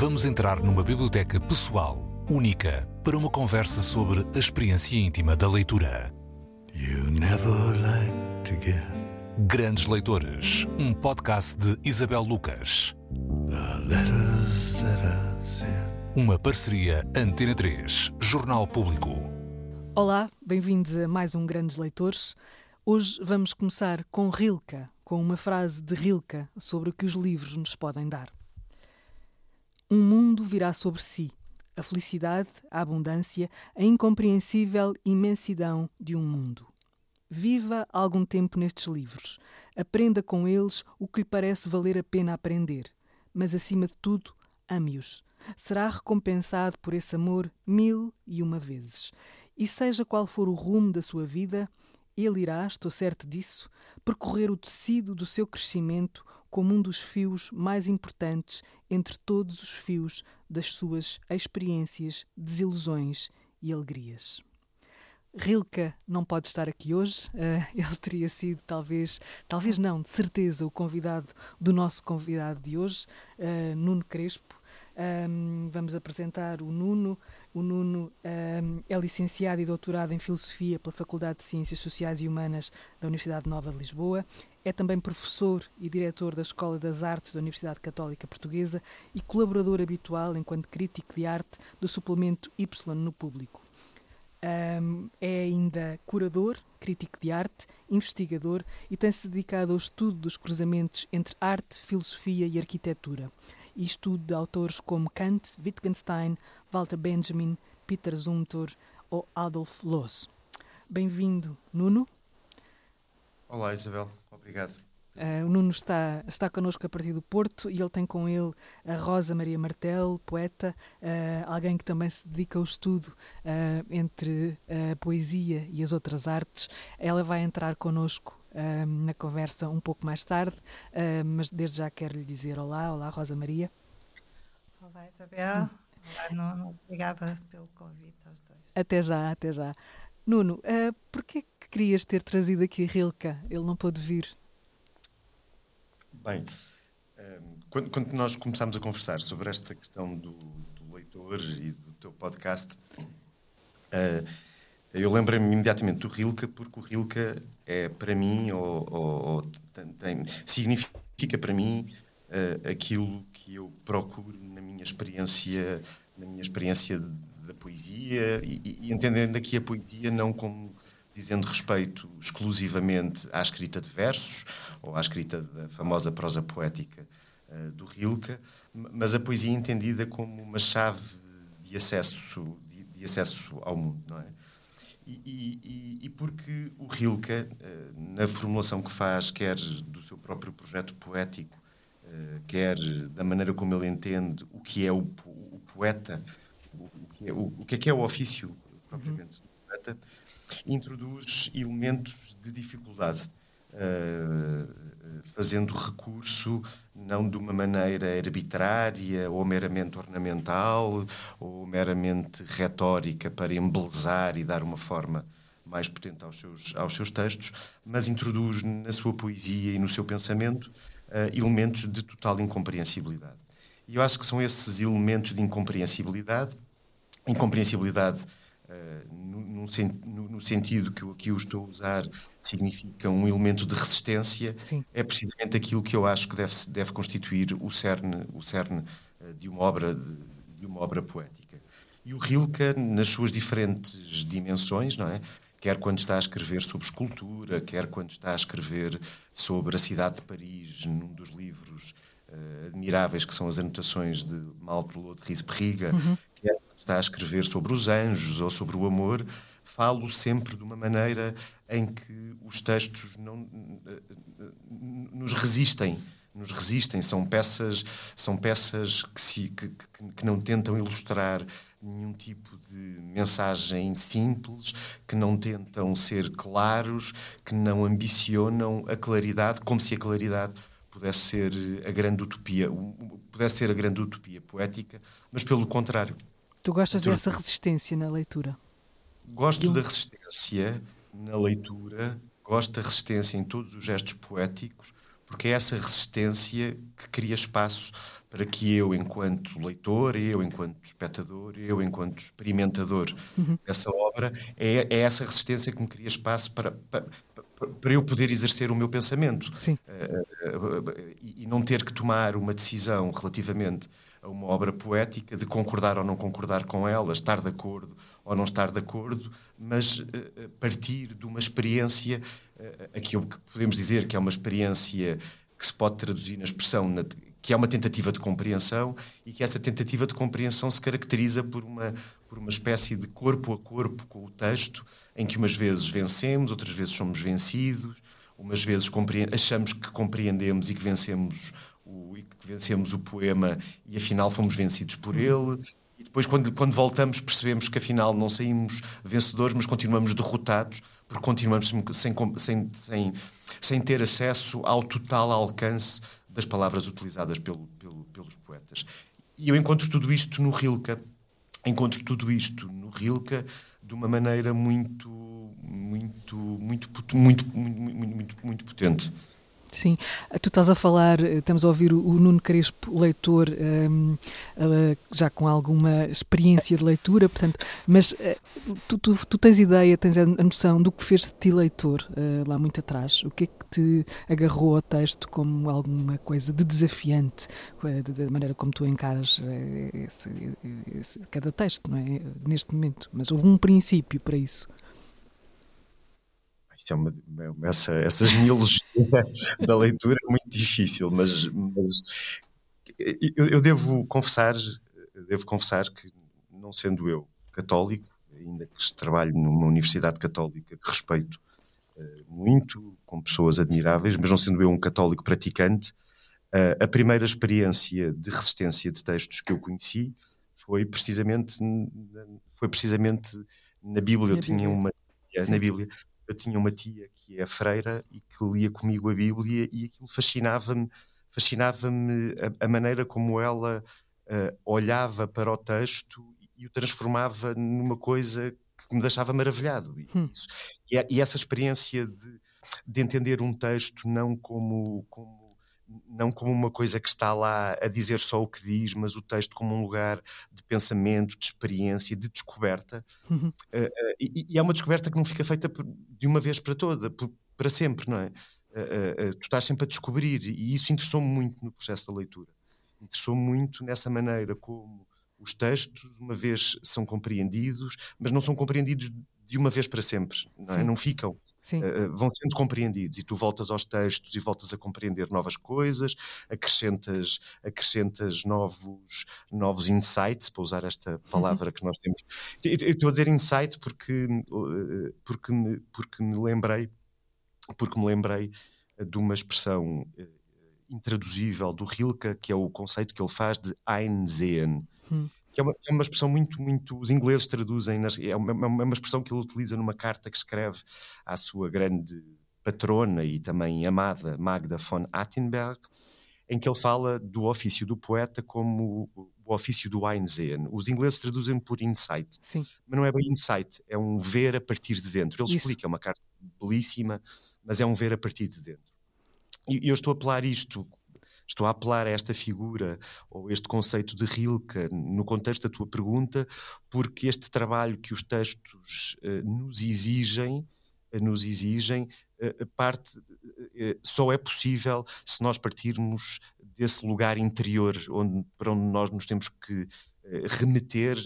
Vamos entrar numa biblioteca pessoal, única, para uma conversa sobre a experiência íntima da leitura. You never like to get Grandes Leitores, um podcast de Isabel Lucas. Uma parceria Antena 3, Jornal Público. Olá, bem-vindos a mais um Grandes Leitores. Hoje vamos começar com Rilke, com uma frase de Rilke sobre o que os livros nos podem dar. Um mundo virá sobre si, a felicidade, a abundância, a incompreensível imensidão de um mundo. Viva algum tempo nestes livros, aprenda com eles o que lhe parece valer a pena aprender, mas acima de tudo, ame-os. Será recompensado por esse amor mil e uma vezes. E seja qual for o rumo da sua vida, ele irá, estou certo disso, percorrer o tecido do seu crescimento como um dos fios mais importantes entre todos os fios das suas experiências, desilusões e alegrias. Rilke não pode estar aqui hoje. eh, ele teria sido, talvez, talvez não, de certeza, o convidado do nosso convidado de hoje, eh, Nuno Crespo. Ahm, vamos apresentar o Nuno. O Nuno ahm, é licenciado e doutorado em Filosofia pela Faculdade de Ciências Sociais e Humanas da Universidade Nova de Lisboa. É também professor e diretor da Escola das Artes da Universidade Católica Portuguesa e colaborador habitual, enquanto crítico de arte, do suplemento Y no Público. Um, é ainda curador, crítico de arte, investigador e tem-se dedicado ao estudo dos cruzamentos entre arte, filosofia e arquitetura. E estudo de autores como Kant, Wittgenstein, Walter Benjamin, Peter Zumthor ou Adolf Loos. Bem-vindo, Nuno. Olá Isabel, obrigado. Uh, o Nuno está, está connosco a partir do Porto e ele tem com ele a Rosa Maria Martel, poeta, uh, alguém que também se dedica ao estudo uh, entre a poesia e as outras artes. Ela vai entrar connosco na conversa um pouco mais tarde, mas desde já quero lhe dizer olá, olá Rosa Maria. Olá, Isabel. Olá, Nuno. Obrigada pelo convite aos dois. Até já, até já. Nuno, uh, porquê que querias ter trazido aqui Rilke? Ele não pôde vir. Bem, ehm, quando, nós começámos a conversar sobre esta questão do, do leitor e do teu podcast, eh, eu lembrei-me imediatamente do Rilke, porque o Rilke é para mim, ou, ou- tem- significa para mim eh, aquilo que eu procuro na minha experiência, na minha experiência da poesia e- e entendendo aqui a poesia não como dizendo respeito exclusivamente à escrita de versos ou à escrita da famosa prosa poética eh, do Rilke, mas a poesia entendida como uma chave de acesso, de, de acesso ao mundo, não é? E, e- e- porque o Rilke, eh, na formulação que faz, quer do seu próprio projeto poético, eh, quer da maneira como ele entende o que é o, o poeta, o, o que é, o, que é que é o ofício propriamente do poeta, introduz elementos de dificuldade, eh, fazendo recurso não de uma maneira arbitrária ou meramente ornamental ou meramente retórica para embelezar e dar uma forma mais potente aos seus, aos seus textos, mas introduz na sua poesia e no seu pensamento eh, elementos de total incompreensibilidade. E eu acho que são esses elementos de incompreensibilidade, incompreensibilidade no, no no- no sentido que eu aqui o estou a usar significa um elemento de resistência, Sim. é precisamente aquilo que eu acho que deve, deve constituir o cerne, o cerne eh, de, uma obra, de, de uma obra poética. E o Rilke, nas suas diferentes dimensões, não é? quer quando está a escrever sobre escultura, quer quando está a escrever sobre a cidade de Paris, num dos livros eh, admiráveis que são as anotações de Malte Lot Risperriga, quer quando está a escrever sobre os anjos ou sobre o amor, falo sempre de uma maneira em que os textos não nos resistem nos resistem. São peças são peças que, se, que, que não tentam ilustrar nenhum tipo de mensagem simples que não tentam ser claros que não ambicionam a claridade como se a claridade pudesse ser a grande utopia. O- pudesse ser a grande utopia poética mas pelo contrário Tu gostas dessa resistência na leitura? Gosto da resistência na leitura, gosto da resistência em todos os gestos poéticos, porque é essa resistência que cria espaço para que eu, enquanto leitor, eu, enquanto espectador, eu, enquanto experimentador uhum. dessa obra, é, é, essa resistência que me cria espaço para, para, para eu poder exercer o meu pensamento. Uh, uh, e não ter que tomar uma decisão relativamente a uma obra poética de concordar ou não concordar com ela, estar de acordo ou não estar de acordo, mas uh, partir de uma experiência, aqui podemos dizer que é uma experiência que se pode traduzir na expressão que é uma tentativa de compreensão e que essa tentativa de compreensão se caracteriza por uma, por uma espécie de corpo a corpo com o texto, em que umas vezes vencemos, outras vezes somos vencidos, umas vezes achamos que compreendemos e que vencemos o, e que vencemos o poema e afinal fomos vencidos por ele. E depois, quando, quando voltamos, percebemos que afinal não saímos vencedores, mas continuamos derrotados, porque continuamos sem, sem, sem, sem ter acesso ao total alcance das palavras utilizadas pelo, pelo, pelos poetas. E eu encontro tudo isto no Rilke, encontro tudo isto no Rilke de uma maneira muito, muito, muito, muito, muito, muito, muito, muito potente. Sim, tu estás a falar, eh, estamos a ouvir o, Nuno Crespo, leitor, ehm, já com alguma experiência de leitura, portanto, mas uh, tu, tu, tu, tens ideia, tens a noção do que fez de ti leitor lá muito atrás? O que é que te agarrou ao texto como alguma coisa de desafiante, da maneira como tu encaras esse, esse, cada texto, não é? Neste momento, mas houve um princípio para isso é uma, essa, essa genealogia da leitura é muito difícil, mas, mas eu, eu, devo confessar, devo confessar que não sendo eu católico, ainda que trabalho numa universidade católica que respeito uh, muito, com pessoas admiráveis, mas não sendo eu um católico praticante, uh, a primeira experiência de resistência de textos que eu conheci foi precisamente foi precisamente na Bíblia. Eu tinha uma na Bíblia eu tinha uma tia que é freira e que lia comigo a Bíblia e aquilo fascinava-me fascinava-me a, a, maneira como ela uh, olhava para o texto e o transformava numa coisa que me deixava maravilhado. Hum. E, e, essa experiência de, de entender um texto não como, como não como uma coisa que está lá a dizer só o que diz, mas o texto como um lugar de pensamento, de experiência, de descoberta. Uhum. Uh, uh, e, e, é uma descoberta que não fica feita de uma vez para toda, por, para sempre, não é? Uh, tu estás sempre a descobrir, e isso interessou-me muito no processo da leitura. Interessou-me muito nessa maneira como os textos, uma vez são compreendidos, mas não são compreendidos de uma vez para sempre, não, é? não ficam uh, vão sendo compreendidos e tu voltas aos textos e voltas a compreender novas coisas, acrescentas, acrescentas novos, novos insights, para usar esta uhum. palavra que nós temos. Eu, estou a dizer insight porque, uh, porque, me, porque me lembrei, porque me lembrei de uma expressão intraduzível do Rilke, que é o conceito que ele faz de Einsehen. Hum que é uma, é uma expressão muito, muito. Os ingleses traduzem, nas, é, uma, é uma expressão que ele utiliza numa carta que escreve à sua grande patrona e também amada Magda von Attenberg, em que ele fala do ofício do poeta como o ofício do Einsehen. Os ingleses traduzem por insight, Sim. mas não é bem insight, é um ver a partir de dentro. Ele Isso. explica, é uma carta belíssima, mas é um ver a partir de dentro. E eu estou a apelar isto Estou a apelar a esta figura ou este conceito de Rilke no contexto da tua pergunta, porque este trabalho que os textos uh, nos exigem, uh, nos exigem, uh, parte só é possível se nós partirmos desse lugar interior onde, para onde nós nos temos que remeter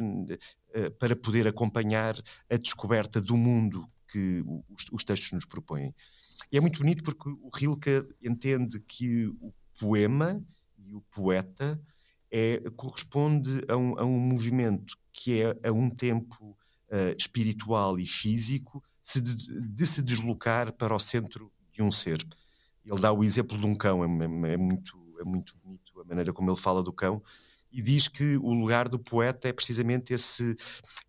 para poder acompanhar a descoberta do mundo que os, os textos nos propõem. E é muito bonito porque o Rilke entende que o poema e o poeta é, corresponde a um, a um movimento que é a um tempo uh, espiritual e físico se de, de, se deslocar para o centro de um ser. Ele dá o exemplo de um cão, é, é, é, muito, é muito bonito a maneira como ele fala do cão, e diz que o lugar do poeta é precisamente esse,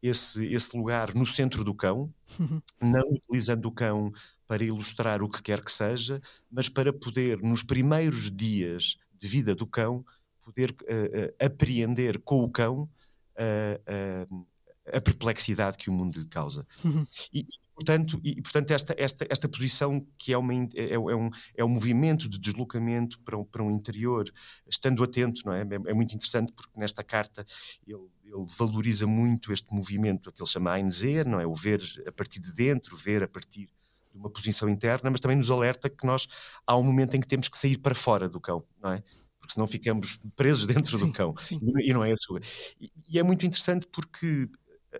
esse, esse lugar no centro do cão, uhum. não utilizando o cão para ilustrar o que quer que seja, mas para poder, nos primeiros dias de vida do cão, poder uh, uh, apreender com o cão uh, a perplexidade que o mundo lhe causa. Uhum. E, portanto, e, portanto esta, esta, esta posição que é, uma, é, é, um, é um movimento de deslocamento para um, para um interior, estando atento, não é? é? é muito interessante porque nesta carta ele, ele, valoriza muito este movimento, aquele chama Einser, não é? O ver a partir de dentro, ver a partir de uma posição interna, mas também nos alerta que nós há um momento em que temos que sair para fora do cão, não é? Porque senão ficamos presos dentro sim, do cão. Sim. E não é sua. E, e é muito interessante porque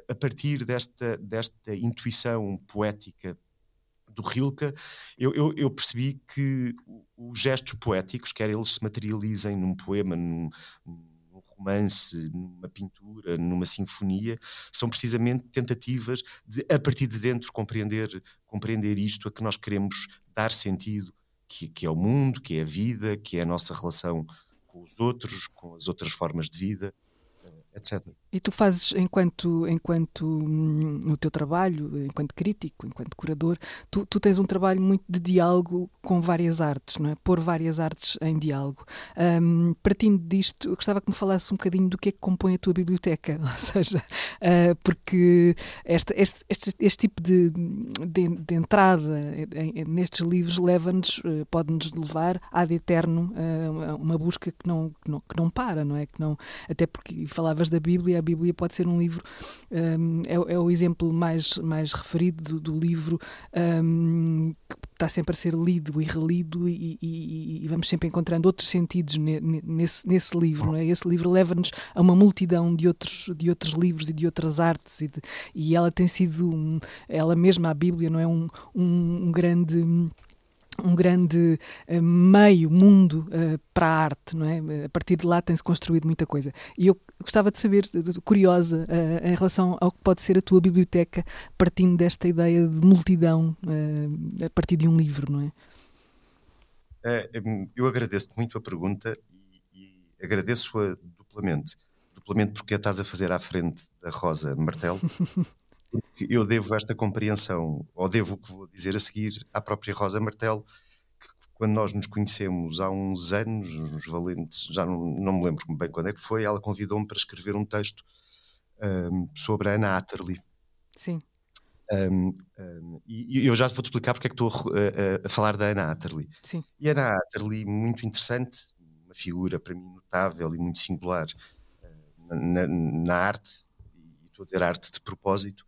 a partir desta, desta intuição poética do Rilke, eu, eu, eu, percebi que os gestos poéticos, quer eles se materializem num poema, num, num, romance, numa pintura, numa sinfonia, são precisamente tentativas de, a partir de dentro, compreender, compreender isto a que nós queremos dar sentido, que, que é o mundo, que é a vida, que é a nossa relação com os outros, com as outras formas de vida, etc. E tu fazes, enquanto, enquanto hum, no teu trabalho, enquanto crítico, enquanto curador, tu, tu, tens um trabalho muito de diálogo com várias artes, não é? Pôr várias artes em diálogo. Um, partindo disto, eu gostava que me falasse um bocadinho do que é que compõe a tua biblioteca, ou seja, uh, porque este, este, este, este tipo de, de, de entrada nestes livros leva-nos, uh, pode-nos levar ad eterno uh, uma busca que não, que não, que não para, não é? Que não, até porque falavas da Bíblia, Bíblia pode ser um livro, um, é, é, o exemplo mais, mais referido do, do livro um, que está sempre a ser lido e relido e, e, e, vamos sempre encontrando outros sentidos nesse, nesse livro. É? Esse livro leva-nos a uma multidão de outros, de outros livros e de outras artes e, de, e ela tem sido, um, ela mesma, a Bíblia, não é um, um, um grande um grande uh, meio mundo uh, para a arte, não é? A partir de lá tem-se construído muita coisa. E eu gostava de saber, curiosa, uh, em relação ao que pode ser a tua biblioteca, partindo desta ideia de multidão a partir de um livro, não é? é eu agradeço muito a pergunta e, e agradeço-a duplamente. Duplamente porque a estás a fazer à frente da Rosa Martelo. porque eu devo esta compreensão, ou devo o que vou dizer a seguir, à própria Rosa Martelo, que quando nós nos conhecemos há uns anos, uns valentes, já não, não me lembro bem quando é que foi, ela convidou-me para escrever um texto um, sobre a Anna Atterley. Sim. Um, um, e eu já vou-te explicar porque é que estou a, a, a, falar da Anna Atterley. Sim. E a Anna Atterley, muito interessante, uma figura para mim notável e muito singular uh, na, na, arte, e estou a dizer arte de propósito,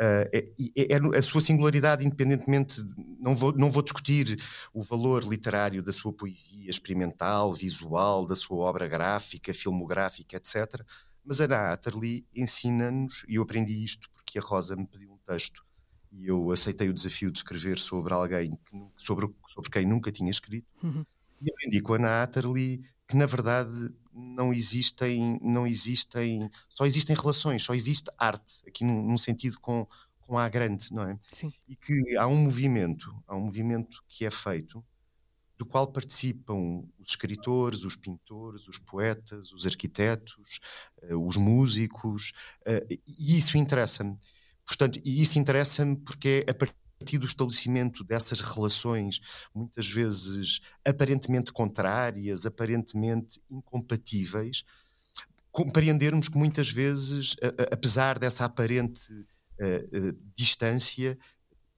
Uh, é, é, a sua singularidade, independentemente, não vou, não vou discutir o valor literário da sua poesia experimental, visual, da sua obra gráfica, filmográfica, etc. Mas Ana Atterley ensina-nos, e eu aprendi isto porque a Rosa me pediu um texto e eu aceitei o desafio de escrever sobre alguém que, sobre, sobre quem nunca tinha escrito. Uhum. E aprendi com a Ana Atterley que, na verdade, não existem, não existem, só existem relações, só existe arte, aqui num, num sentido com, com a grande, não é? Sim. E que há um movimento, há um movimento que é feito, do qual participam os escritores, os pintores, os poetas, os arquitetos, uh, os músicos, uh, e isso interessa-me. Portanto, e isso interessa-me porque é a partir partir do estabelecimento dessas relações, muitas vezes aparentemente contrárias, aparentemente incompatíveis, compreendermos que muitas vezes, apesar dessa aparente uh, uh, distância,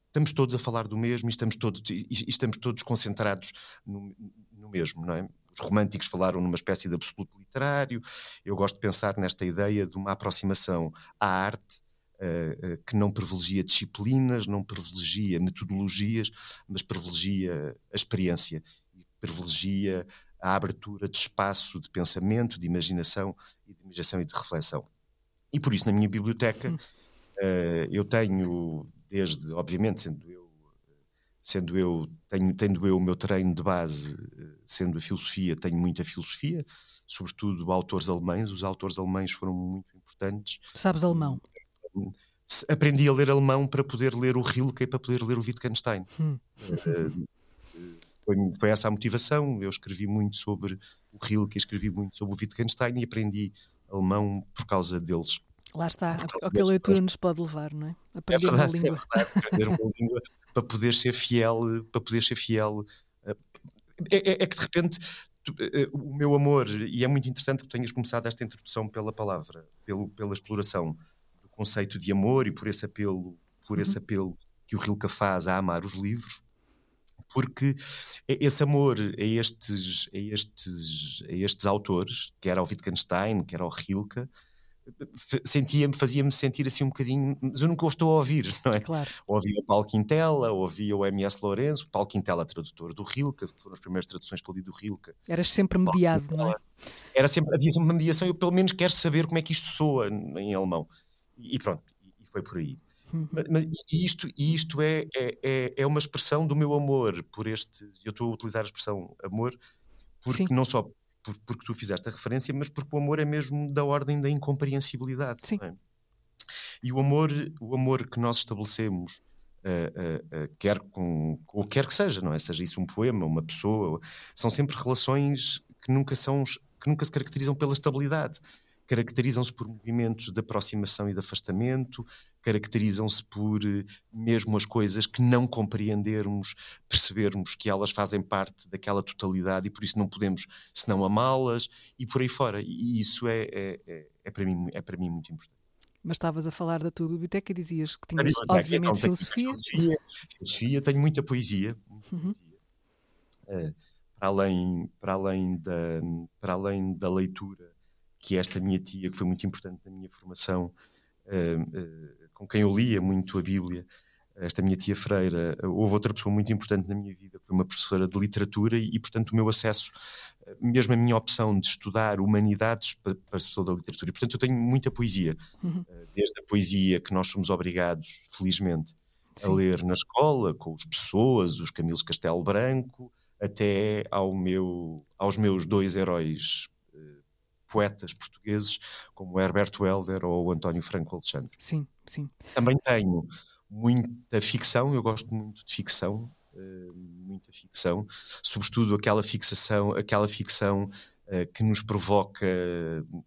estamos todos a falar do mesmo e estamos todos, e estamos todos concentrados no, no mesmo, não é? Os românticos falaram numa espécie de absoluto literário. Eu gosto de pensar nesta ideia de uma aproximação à arte uh, que não privilegia disciplinas, não privilegia metodologias, mas privilegia a experiência e privilegia a abertura de espaço de pensamento, de imaginação e de imaginação e de reflexão. E por isso, na minha biblioteca, uh, eu tenho, desde, obviamente, sendo eu, sendo eu, tenho, tendo eu o meu treino de base, sendo a filosofia, tenho muita filosofia, sobretudo autores alemães. Os autores alemães foram muito importantes. Sabes alemão? Aprendi a ler alemão para poder ler o Rilke e para poder ler o Wittgenstein. Hum. Uh, foi, foi, essa a motivação. Eu escrevi muito sobre o Rilke, escrevi muito sobre o Wittgenstein e aprendi alemão por causa deles. Lá está, a que a leitura nos pode levar, não é? Aprender é verdade, uma língua. É verdade, aprender uma língua para poder ser fiel, para poder ser fiel. É, é, é que de repente o meu amor, e é muito interessante que tenhas começado esta introdução pela palavra, pelo, pela exploração conceito de amor e por esse apelo, por esse uhum. apelo que o Rilke faz a amar os livros, porque esse amor a estes, a estes, a estes autores, quer ao Wittgenstein, quer ao Rilke, sentia-me, fazia-me sentir assim um bocadinho, mas eu nunca o estou a ouvir, não é? Claro. Ouvia o Paulo Quintela, ouvia o M.S. Lourenço, Paulo Quintela, tradutor do Rilke, foram as primeiras traduções que eu li do Rilke. Eras sempre mediado, não é? Era sempre, havia sempre uma mediação, eu pelo menos quero saber como é que isto soa em alemão. E, pronto, e foi por aí. Uhum. Mas, e isto, isto é, é, é, é uma expressão do meu amor por este, eu estou a utilizar a expressão amor, porque Sim. não só por, porque tu fizeste a referência, mas porque o amor é mesmo da ordem da incompreensibilidade. Sim. É? E o amor, o amor que nós estabelecemos, uh, uh, uh, quer com, ou quer que seja, não é? Seja isso um poema, uma pessoa, são sempre relações que nunca são, que nunca se caracterizam pela estabilidade caracterizam-se por movimentos de aproximação e de afastamento, caracterizam-se por eh, mesmo as coisas que não compreendermos, percebermos que elas fazem parte daquela totalidade e por isso não podemos senão amá-las e por aí fora. E isso é, é, é, é para, mim, é para mim muito importante. Mas estavas a falar da tua biblioteca e dizias que tinhas, obviamente, então, filosofia. filosofia. Filosofia, tenho muita poesia. Muita uhum. poesia. Uh, para, além, para, além da, para além da leitura que esta minha tia, que foi muito importante na minha formação, uh, uh, com quem eu lia muito a Bíblia, esta minha tia Freira, houve outra pessoa muito importante na minha vida, que foi uma professora de literatura, e, portanto, o meu acesso, mesmo a minha opção de estudar humanidades para, para a pessoa da literatura. E, portanto, eu tenho muita poesia, uhum. desde a poesia que nós somos obrigados, felizmente, Sim. a ler na escola, com as pessoas, os Camilos Castelo Branco, até ao meu, aos meus dois heróis poetas portugueses como Herbert Welder ou António Franco Alexandre. Sim, sim. Também tenho muita ficção, eu gosto muito de ficção, uh, muita ficção, sobretudo aquela fixação, aquela ficção uh, que nos provoca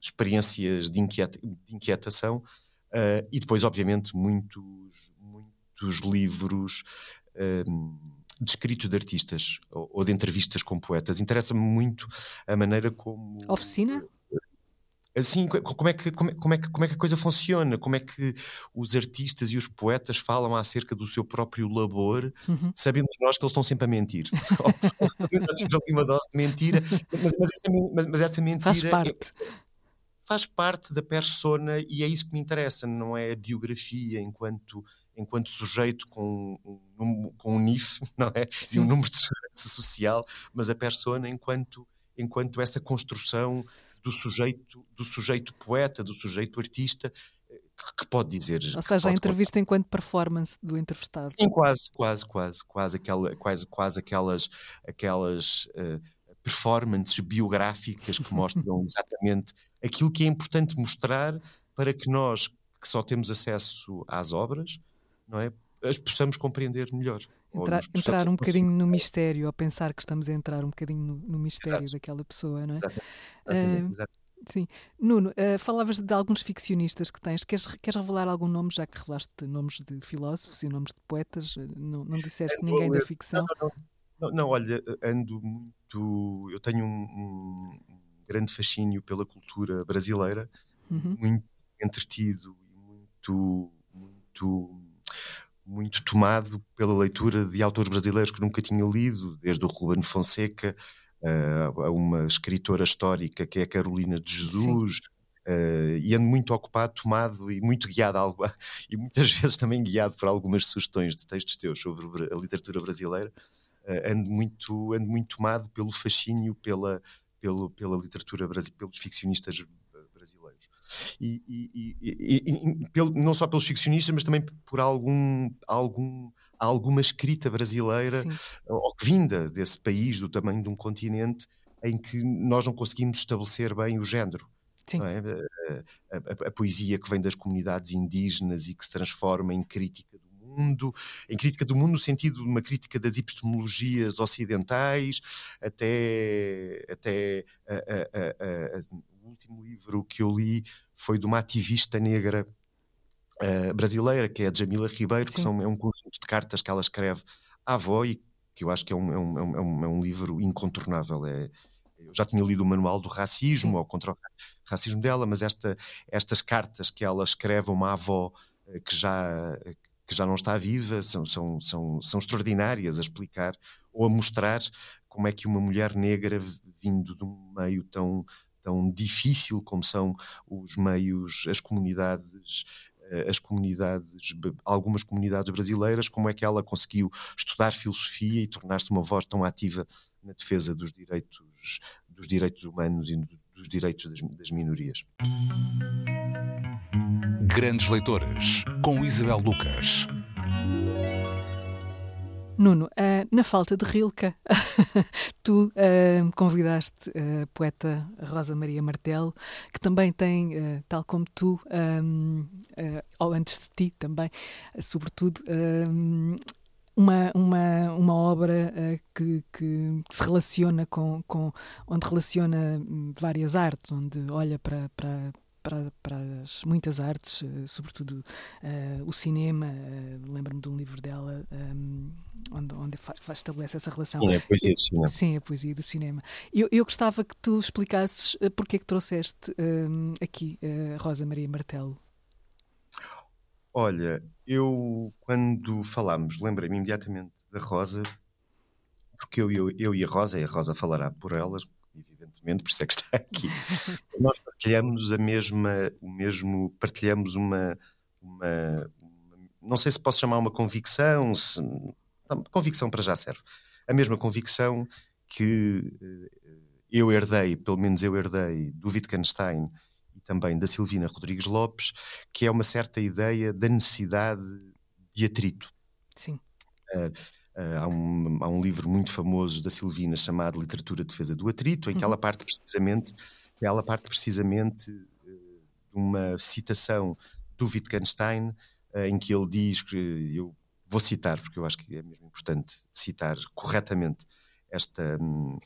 experiências de, inquieta, de inquietação uh, e depois, obviamente, muitos, muitos livros de escritos de artistas ou, ou de entrevistas com poetas. Interessa-me muito a maneira como. Oficina? Assim, como é, que, como, é, como, é que, como é que a coisa funciona? Como é que os artistas e os poetas falam acerca do seu próprio labor, uhum. sabendo nós que eles estão sempre a mentir? Sempre ali uma dose de mentira, mas, mas, essa, mas, mas essa mentira. Faz parte. É, faz parte da persona e é isso que me interessa, não é a biografia enquanto, enquanto sujeito com, um, com um NIF, não é? Sim. E um número de segurança social, mas a persona enquanto, enquanto essa construção do sujeito, do sujeito poeta, do sujeito artista, que, pode dizer. Ou seja, a entrevista contar. enquanto performance do entrevistado. Sim, quase, quase, quase, quase, aquela, quase, quase aquelas, aquelas uh, performances biográficas que mostram exatamente aquilo que é importante mostrar para que nós, que só temos acesso às obras, não é? as possamos compreender melhor. Entrar, entrar um bocadinho no mistério, ou pensar que estamos a entrar um bocadinho no, no mistério Exato. daquela pessoa, não é? Exatamente. Uh, Sim. Nuno, uh, falavas de alguns ficcionistas que tens. Queres, queres revelar algum nome, já que revelaste nomes de filósofos e nomes de poetas? Não, não disseste ando, ninguém da ficção? Não, não, não, olha, ando muito. Eu tenho um, um grande fascínio pela cultura brasileira, uhum. muito entretido e muito. muito muito tomado pela leitura de autores brasileiros que nunca tinha lido, desde o Ruben Fonseca uh, a uma escritora histórica que é a Carolina de Jesus. Uh, e ando muito ocupado, tomado e muito guiado, algo, e muitas vezes também guiado por algumas sugestões de textos teus sobre a literatura brasileira. Uh, ando, muito, ando muito tomado pelo fascínio pela, pelo, pela literatura brasileira, pelos ficcionistas brasileiros e, e, e, e pelo, não só pelos ficcionistas, mas também por algum, algum, alguma escrita brasileira ou vinda desse país, do tamanho de um continente, em que nós não conseguimos estabelecer bem o género. É? A, a, a, poesia que vem das comunidades indígenas e que se transforma em crítica do mundo, em crítica do mundo no sentido de uma crítica das epistemologias ocidentais, até, até a, último livro que eu li foi de uma ativista negra uh, brasileira, que é a Jamila Ribeiro, Sim. que são, é um conjunto de cartas que ela escreve à avó e que eu acho que é um, é um, é um, é um livro incontornável. É, eu já tinha lido o manual do racismo, Sim. ou contra o racismo dela, mas esta, estas cartas que ela escreve a uma avó eh, que já, que já não está viva, são, são, são, são extraordinárias a explicar ou a mostrar como é que uma mulher negra vindo de um meio tão, tão difícil como são os meios, as comunidades eh, as comunidades, algumas comunidades brasileiras, como é que ela conseguiu estudar filosofia e tornar-se uma voz tão ativa na defesa dos direitos, dos direitos humanos e dos direitos das, das minorias. Grandes Leitores, com Isabel Lucas. Nuno, uh, na falta de Rilke, tu uh, convidaste a poeta Rosa Maria Martel, que também tem, uh, tal como tu, um, ou antes de ti também, sobretudo, um, uma, uma, uma obra que, que, se relaciona com, com, onde relaciona hum, várias artes, onde olha para, para para, para as muitas artes, uh, sobretudo uh, o cinema. Uh, Lembro-me de um livro dela um, onde, onde estabelece essa relação. Sim, é a poesia do cinema. Sim, a poesia do cinema. Eu, eu gostava que tu explicasses porque é que trouxeste um, aqui Rosa Maria Martelo. Olha, eu quando falámos, lembrei-me imediatamente da Rosa, porque eu, eu, eu e a Rosa, e a Rosa falará por elas, evidentemente, por isso é que está aqui. Nós partilhamos a mesma, o mesmo, partilhamos uma, uma, uma, não sei se posso chamar uma convicção, se, convicção para já serve. A mesma convicção que eh, eu herdei, pelo menos eu herdei, do Wittgenstein e também da Silvina Rodrigues Lopes, que é uma certa ideia da necessidade de atrito. Sim. Uh, Uh, há, um, há, um, livro muito famoso da Silvina chamado Literatura de Defesa do Atrito, em que ela uhum. parte precisamente, ela parte precisamente uh, de uma citação do Wittgenstein, uh, em que ele diz que eu vou citar, porque eu acho que é mesmo importante citar corretamente esta,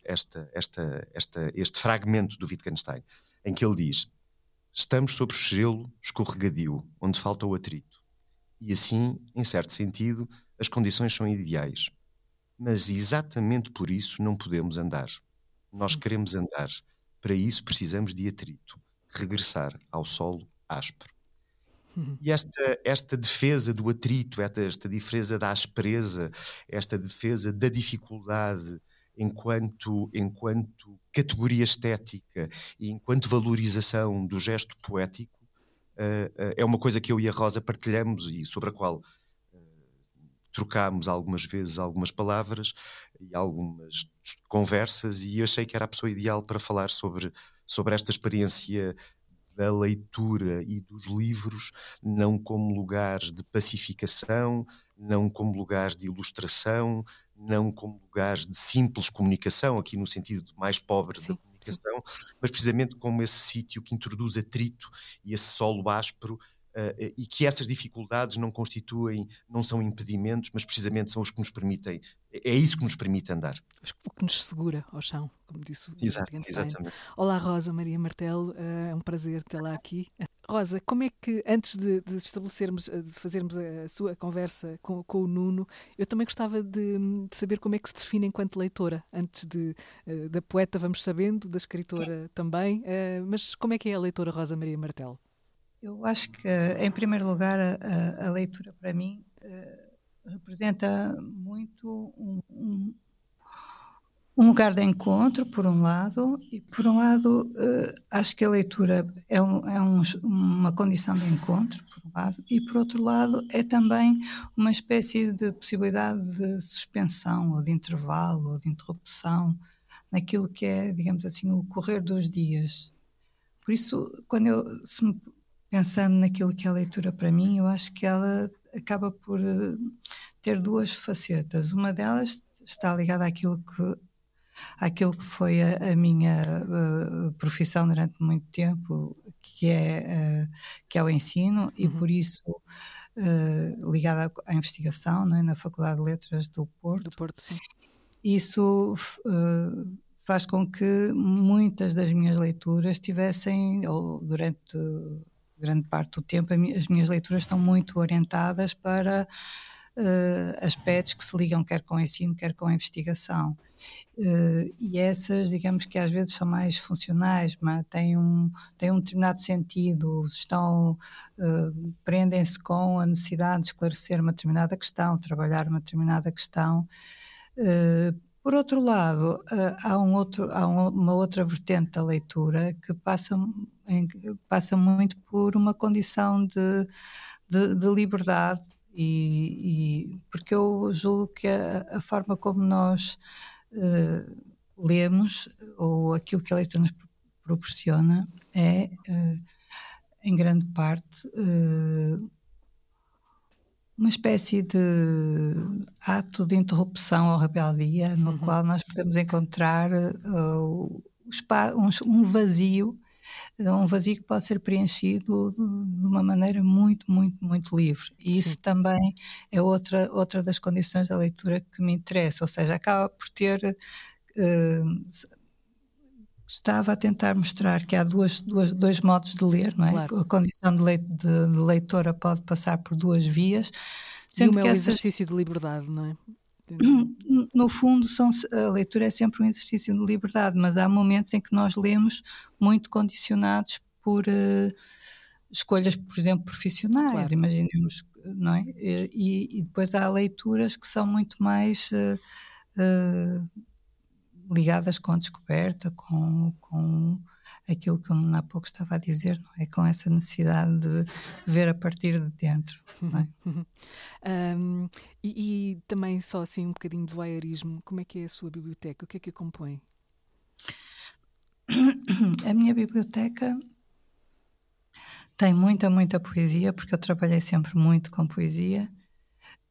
esta, esta, esta, este fragmento do Wittgenstein, em que ele diz: Estamos sobre o gelo escorregadio, onde falta o atrito. E assim, em certo sentido, as condições são ideais. Mas exatamente por isso não podemos andar. Nós queremos andar. Para isso precisamos de atrito, regressar ao solo áspero. E esta, esta defesa do atrito, esta, esta defesa da aspereza, esta defesa da dificuldade enquanto, enquanto categoria estética e enquanto valorização do gesto poético, uh, uh, é uma coisa que eu e a Rosa partilhamos e sobre a qual trocámos algumas vezes algumas palavras e algumas conversas e eu achei que era a pessoa ideal para falar sobre, sobre esta experiência da leitura e dos livros, não como lugares de pacificação, não como lugares de ilustração, não como lugares de simples comunicação, aqui no sentido mais pobre sim, da comunicação, sim. mas precisamente como esse sítio que introduz atrito e esse solo áspero uh, e que essas dificuldades não constituem, não são impedimentos, mas precisamente são os que nos permitem, é, é isso que nos permite andar. O que nos segura ao chão, como disse o Exato, Exatamente. Olá Rosa Maria Martelo, eh, é um prazer tê-la aqui. Rosa, como é que antes de, de, estabelecermos, de fazermos a sua conversa com, com o Nuno, eu também gostava de, de, saber como é que se define enquanto leitora. Antes de, da poeta vamos sabendo, da escritora também, mas como é que é a leitora Rosa Maria Martelo? Eu acho que, em primeiro lugar, a, a leitura para mim uh, representa muito um, um, um, lugar de encontro, por um lado, e por um lado, uh, acho que a leitura é, um, é uma condição de encontro, por um lado, e por outro lado, é também uma espécie de possibilidade de suspensão, ou de intervalo, ou de interrupção naquilo que é, digamos assim, o correr dos dias. Por isso, quando eu, se me pensando naquilo que é a leitura para mim, eu acho que ela acaba por eh, ter duas facetas. Uma delas está ligada àquilo que àquilo que foi a, a minha uh, profissão durante muito tempo, que é, uh, que é o ensino, uhum. e por isso uh, ligada à, à, investigação é? na Faculdade de Letras do Porto. Do Porto, sim. Isso faz com que muitas das minhas leituras tivessem, ou durante grande parte do tempo as minhas leituras estão muito orientadas para uh, aspectos que se ligam quer com o ensino, quer com a investigação. Uh, e essas, digamos que às vezes são mais funcionais, mas têm um, têm um determinado sentido, estão, uh, prendem-se com a necessidade de esclarecer uma determinada questão, trabalhar uma determinada questão. Uh, por outro lado, há, um outro, há uma outra vertente da leitura que passa, passa muito por uma condição de, de, de liberdade, e, e, porque eu julgo que a, a forma como nós uh, lemos, ou aquilo que a leitura nos proporciona, é, uh, em grande parte, uh, uma espécie de ato de interrupção ou rebeldia, no uhum. qual nós podemos encontrar um, um vazio um vazio que pode ser preenchido de, uma maneira muito, muito, muito livre. E isso Sim. também é outra, outra das condições da leitura que me interessa, ou seja, acaba por ter. Uh, estava a tentar mostrar que há duas, duas, dois modos de ler, não é? Claro. A condição de, de, de, leitora pode passar por duas vias. Sendo e uma que é o essas... exercício de liberdade, não é? No fundo, são, a leitura é sempre um exercício de liberdade, mas há momentos em que nós lemos muito condicionados por uh, escolhas, por exemplo, profissionais, claro. imaginemos, não é? E, e, depois há leituras que são muito mais uh, uh, ligadas com a descoberta, com, com aquilo que eu há pouco estava a dizer, não é? Com essa necessidade de ver a partir de dentro. É? um, e, e, também só assim um bocadinho de voyeurismo, como é que é a sua biblioteca? O que é que a compõe? A minha biblioteca tem muita, muita poesia, porque eu trabalhei sempre muito com poesia.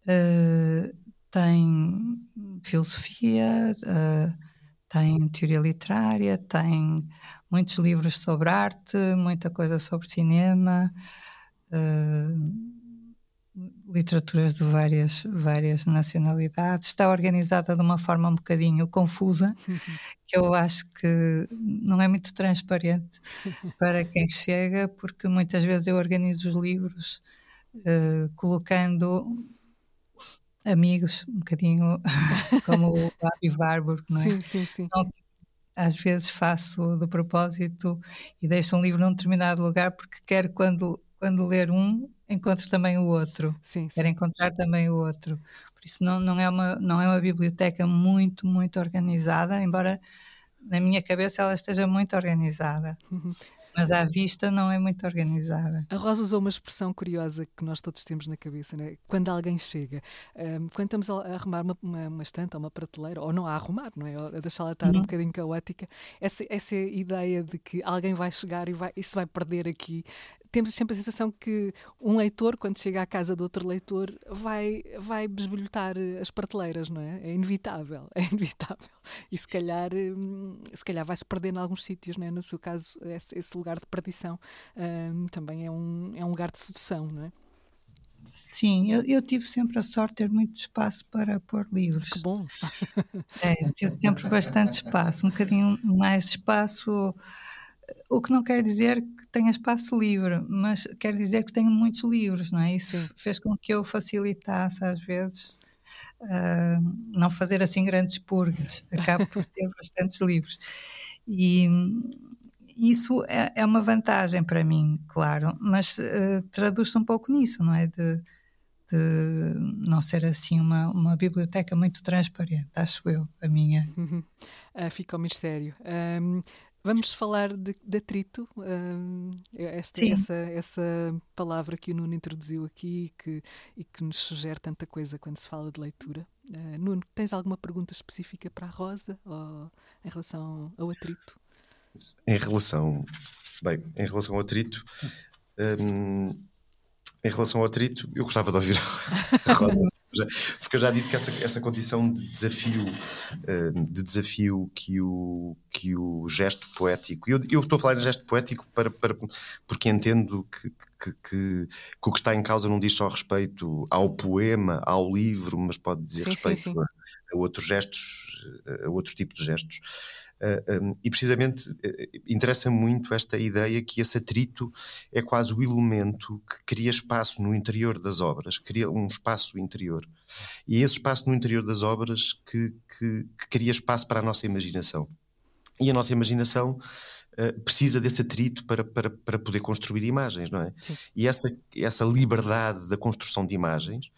Uh, tem filosofia, uh, tem teoria literária, tem muitos livros sobre arte, muita coisa sobre cinema, uh, literaturas de várias, várias nacionalidades. Está organizada de uma forma um bocadinho confusa, que eu acho que não é muito transparente para quem chega, porque muitas vezes eu organizo os livros uh, colocando amigos, um bocadinho como o Abi Warburg, não é? Sim, sim, sim. Então, às vezes faço de propósito e deixo um livro num determinado lugar porque quero quando, quando ler um encontro também o outro. Sim, sim. Quero encontrar também o outro. Por isso não, não, é uma, não é uma biblioteca muito, muito organizada, embora na minha cabeça ela esteja muito organizada. Uhum. Mas à vista não é muito organizada. A Rosa usou uma expressão curiosa que nós todos temos na cabeça, né? quando alguém chega. Um, quando estamos a arrumar uma, uma, uma, estante ou uma prateleira, ou não a arrumar, não é? a deixá-la estar uhum. um bocadinho caótica, essa, essa ideia de que alguém vai chegar e vai, isso vai perder aqui, temos sempre a sensação que um leitor, quando chega à casa de outro leitor, vai, vai besbilhotar as prateleiras, não é? É inevitável, é inevitável. E se calhar, hum, se calhar vai-se perder em alguns sítios, não é? No seu caso, esse, esse lugar de perdição um, também é um, é um lugar de sedução, não é? Sim, eu, eu, tive sempre a sorte de ter muito espaço para pôr livros. Que bom! É, tive sempre bastante espaço, um bocadinho mais espaço o que não quer dizer que tenha espaço livre, mas quer dizer que tenho muitos livros, não é? Isso Sim. fez com que eu facilitasse às vezes uh, não fazer assim grandes purgas. Acabo por ter bastantes livros. E isso é, é, uma vantagem para mim, claro, mas uh, traduz-se um pouco nisso, não é? De, de não ser assim uma, uma biblioteca muito transparente, acho eu, a minha. Uhum. Uh, fica o mistério. Um, Vamos falar de, de atrito, uh, esta, essa, essa palavra que o Nuno introduziu aqui que, e que nos sugere tanta coisa quando se fala de leitura. Uh, Nuno, tens alguma pergunta específica para a Rosa ou em relação ao atrito? Em relação, bem, em relação ao atrito, um, em relação ao atrito, eu gostava de ouvir a Rosa porque eu já disse que essa, essa condição de desafio, eh, de desafio que o, que o gesto poético, eu, eu estou a falar em gesto poético para, para, porque entendo que, que, que, que o que está em causa não diz só respeito ao poema, ao livro, mas pode dizer sim, respeito sim, sim. A, a, outros gestos, a outro tipo de gestos. Uh, um, e precisamente uh, interessa muito esta ideia que esse atrito é quase o elemento que cria espaço no interior das obras, cria um espaço interior. E é esse espaço no interior das obras que, que, que cria espaço para a nossa imaginação. E a nossa imaginação uh, precisa desse atrito para, para, para poder construir imagens, não é? Sim. E essa, essa liberdade da construção de imagens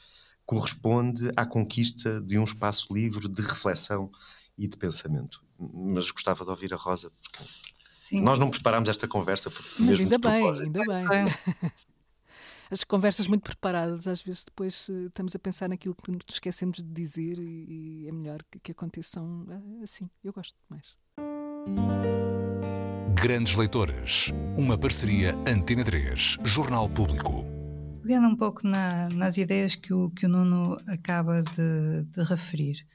corresponde à conquista de um espaço livre de reflexão e de pensamento. Mas gostava de ouvir a Rosa, porque Sim. nós não preparámos esta conversa. Mas ainda bem, ainda bem. As conversas muito preparadas, às vezes depois eh, estamos a pensar naquilo que nos esquecemos de dizer e, é melhor que, que aconteçam eh, assim. Eu gosto mais. Grandes Leitores, uma parceria Antena 3, Jornal Público. Pegando um pouco na, nas ideias que o, que o Nuno acaba de, de referir,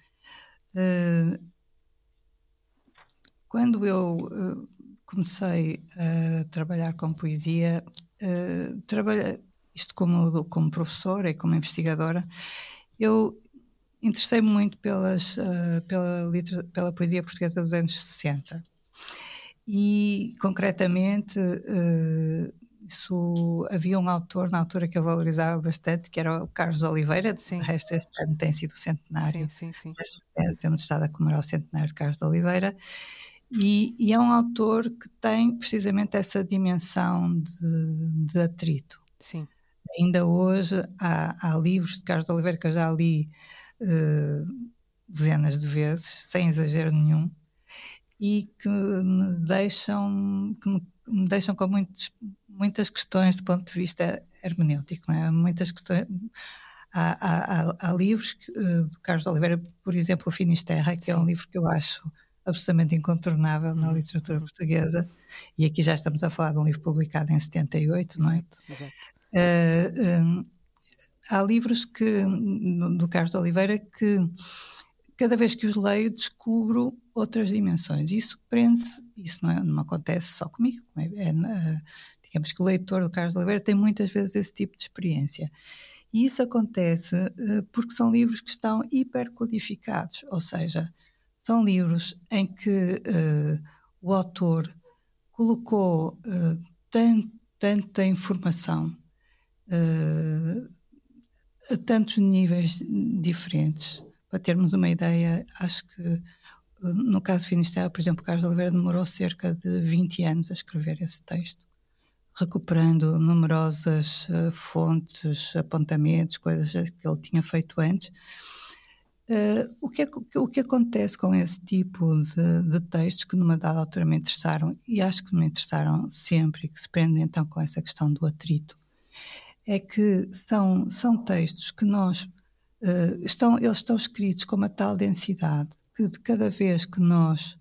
uh, quando eu uh, comecei a trabalhar com poesia, uh, trabalha, isto como, como professora e como investigadora, eu interessei-me muito pelas, uh, pela, pela poesia portuguesa dos anos 60. E, concretamente, uh, isso, havia um autor na altura que eu valorizava bastante, que era o Carlos Oliveira, sim. este ano tem sido o centenário. Sim, sim, sim. Temos estado a comemorar o centenário de Carlos Oliveira. E, e, é um autor que tem precisamente essa dimensão de, de atrito. Sim. Ainda hoje há, há, livros de Carlos Oliveira que eu já li uh, dezenas de vezes, sem exagero nenhum, e que me deixam, que me, me deixam com muitos, muitas questões do ponto de vista hermenêutico. É? Muitas questões. Há, há, há livros que, uh, de Carlos Oliveira, por exemplo, O Finisterra, que Sim. é um livro que eu acho absolutamente incontornável na literatura portuguesa, e aqui já estamos a falar de um livro publicado em 78, não é? Exato. Uh, há livros que, do Carlos de Oliveira que cada vez que os leio descubro outras dimensões. Isso prende-se, isso não, é, não, acontece só comigo. É, é, digamos que o leitor do Carlos de Oliveira tem muitas vezes esse tipo de experiência. E isso acontece porque são livros que estão hipercodificados, ou seja, são livros em que uh, o autor colocou uh, tant, tanta informação a tantos níveis diferentes. Para termos uma ideia, acho que no caso de Finisterre, por exemplo, Carlos Oliveira demorou cerca de 20 anos a escrever esse texto, recuperando numerosas fontes, apontamentos, coisas que ele tinha feito antes. Uh, o, que é, o que acontece com esse tipo de, de, textos que numa dada altura me interessaram, e acho que me interessaram sempre, e que se prendem então com essa questão do atrito, é que são, são textos que nós uh, estão, eles estão escritos com uma tal densidade que de cada vez que nós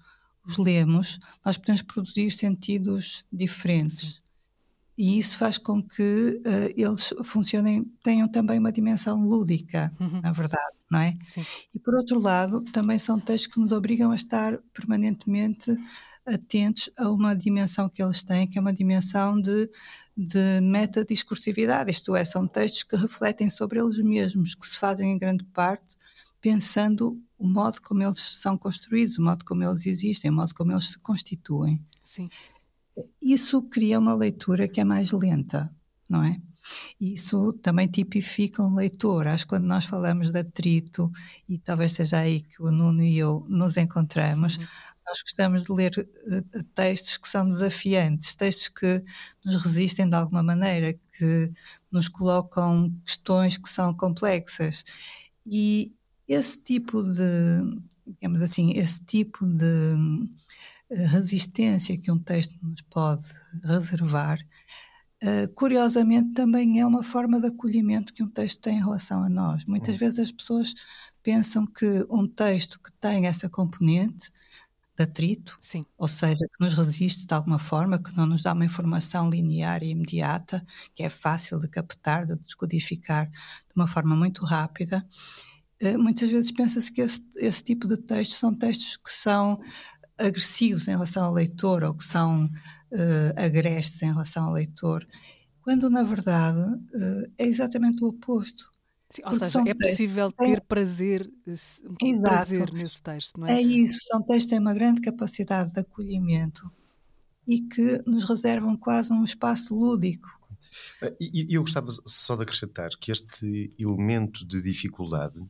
os lemos, nós podemos produzir sentidos diferentes. E isso faz com que uh, eles funcionem, tenham também uma dimensão lúdica, uhum. na verdade, não é? Sim. E por outro lado, também são textos que nos obrigam a estar permanentemente atentos a uma dimensão que eles têm, que é uma dimensão de, de metadiscursividade, isto é, são textos que refletem sobre eles mesmos, que se fazem em grande parte pensando o modo como eles são construídos, o modo como eles existem, o modo como eles se constituem. Sim. Isso cria uma leitura que é mais lenta, não é? Isso também tipifica um leitor. Acho que quando nós falamos de atrito, e talvez seja aí que o Nuno e eu nos encontramos, uhum nós gostamos de ler uh, textos que são desafiantes, textos que nos resistem de alguma maneira, que nos colocam questões que são complexas. E esse tipo de, digamos assim, esse tipo de eh, resistência que um texto nos pode reservar, uh, curiosamente também é uma forma de acolhimento que um texto tem em relação a nós. Muitas hum. vezes as pessoas pensam que um texto que tem essa componente de atrito, Sim. ou seja, que nos resiste de alguma forma, que não nos dá uma informação linear e imediata, que é fácil de captar, de descodificar de uma forma muito rápida. Eh, muitas vezes pensa-se que esse, esse, tipo de textos são textos que são agressivos em relação ao leitor ou que são uh, agrestes em relação ao leitor, quando na verdade uh, é exatamente o oposto. Sim, ou seja, é possível ter prazer, prazer nesse texto, não é? É isso, são textos que têm uma grande capacidade de acolhimento e que nos reservam quase um espaço lúdico. E eu gostava só de acrescentar que este elemento de dificuldade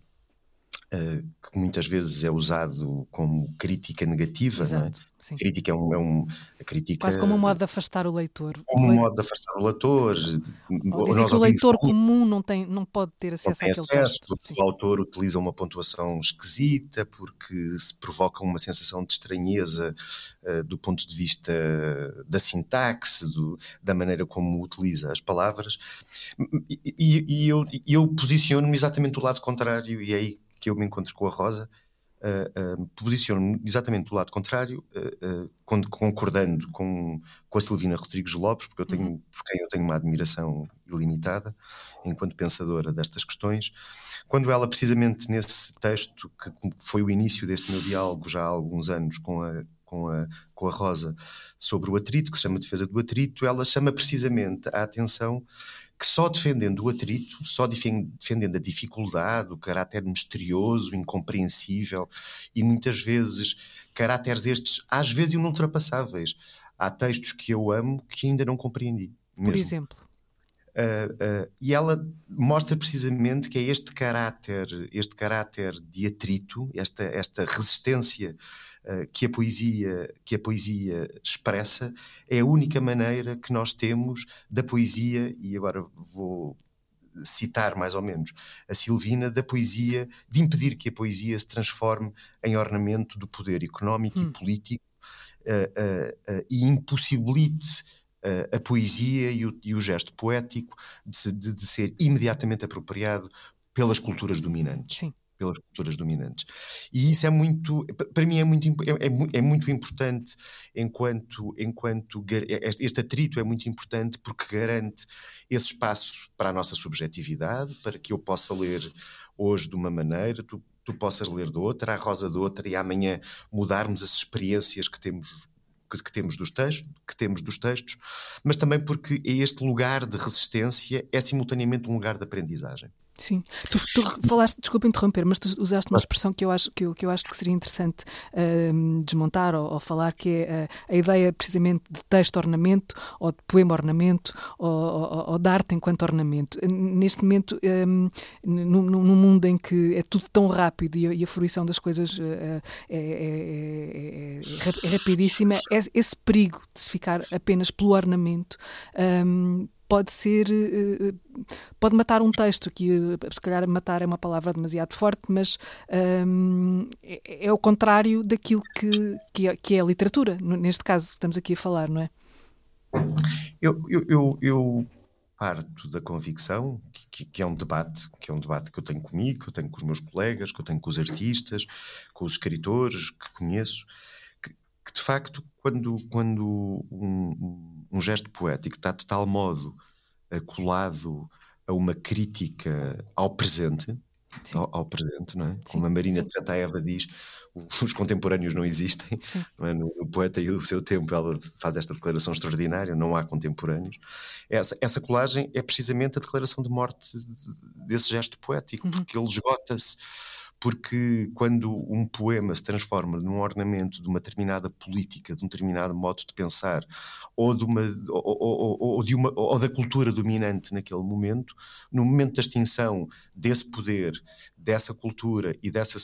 Uh, que muitas vezes é usado como crítica negativa, Exato, não é? Crítica é um, é um crítica quase como um modo de afastar o leitor. Como um modo de afastar o leitor. Ou dizer que o leitor comum não tem, não pode ter acesso àquele acesso, texto. O autor utiliza uma pontuação esquisita porque se provoca uma sensação de estranheza uh, do ponto de vista da sintaxe, do, da maneira como utiliza as palavras. E, e, e eu, eu posiciono-me exatamente do lado contrário e é aí que eu me encontro com a Rosa, uh, uh, posiciono-me exatamente do lado contrário, uh, concordando com, com a Silvina Rodrigues Lopes, porque eu tenho, uhum. por quem eu tenho uma admiração ilimitada, enquanto pensadora destas questões, quando ela, precisamente nesse texto, que foi o início deste meu diálogo já há alguns anos com a, com a, com a Rosa, sobre o atrito, que se chama Defesa do Atrito, ela chama precisamente a atenção que só defendendo o atrito, só defendendo a dificuldade, o caráter misterioso, incompreensível e muitas vezes caráteres estes, às vezes inultrapassáveis. Há textos que eu amo que ainda não compreendi. Mesmo. Por exemplo. Uh, uh, e ela mostra precisamente que é este caráter, este caráter de atrito, esta, esta resistência uh, que, a poesia, que a poesia expressa, é a única maneira que nós temos da poesia, e agora vou citar mais ou menos a Silvina, da poesia, de impedir que a poesia se transforme em ornamento do poder económico hum. e político e impossibilite uh, a poesia e o, e o, gesto poético de, de, de, ser imediatamente apropriado pelas culturas dominantes. Sim. Pelas culturas dominantes. E isso é muito, para mim, é muito, é, é, é muito importante enquanto, enquanto este atrito é muito importante porque garante esse espaço para a nossa subjetividade, para que eu possa ler hoje de uma maneira, tu, tu possas ler de outra, a rosa de outra, e amanhã mudarmos as experiências que temos que, que, temos dos textos, que temos dos textos, mas também porque este lugar de resistência é simultaneamente um lugar de aprendizagem. Sim, tu, tu, falaste, desculpa interromper, mas tu usaste uma expressão que eu acho que eu, que eu acho que seria interessante uh, desmontar ou, ou, falar, que é uh, a ideia precisamente de texto ornamento ou de poema ornamento ou, ou, ou de arte enquanto ornamento. Neste momento, um, num, num, mundo em que é tudo tão rápido e a, e a fruição das coisas uh, é, é, é, é, rapidíssima, esse perigo de se ficar apenas pelo ornamento um, pode ser eh, eh, pode matar um texto que eh, se calhar matar é uma palavra demasiado forte mas um, é, é, o contrário daquilo que, que é, que, é, a literatura neste caso que estamos aqui a falar não é? Eu, eu, eu, eu parto da convicção que, que, é um debate que é um debate que eu tenho comigo que eu tenho com os meus colegas que eu tenho com os artistas com os escritores que conheço que, que de facto quando quando um gesto poético está de tal modo colado a uma crítica ao presente, ao, ao, presente, não é? Sim, Como a Marina sim. de Santa diz, os contemporâneos não existem, não é? no, no, poeta e o seu tempo ela faz esta declaração extraordinária, não há contemporâneos. Essa, essa colagem é precisamente a declaração de morte desse gesto poético, uhum. porque ele esgota-se porque quando um poema se transforma num ornamento de uma determinada política, de um determinado modo de pensar, ou, de uma, ou, ou, ou, de uma, ou da cultura dominante naquele momento, no momento da extinção desse poder, dessa cultura e dessa,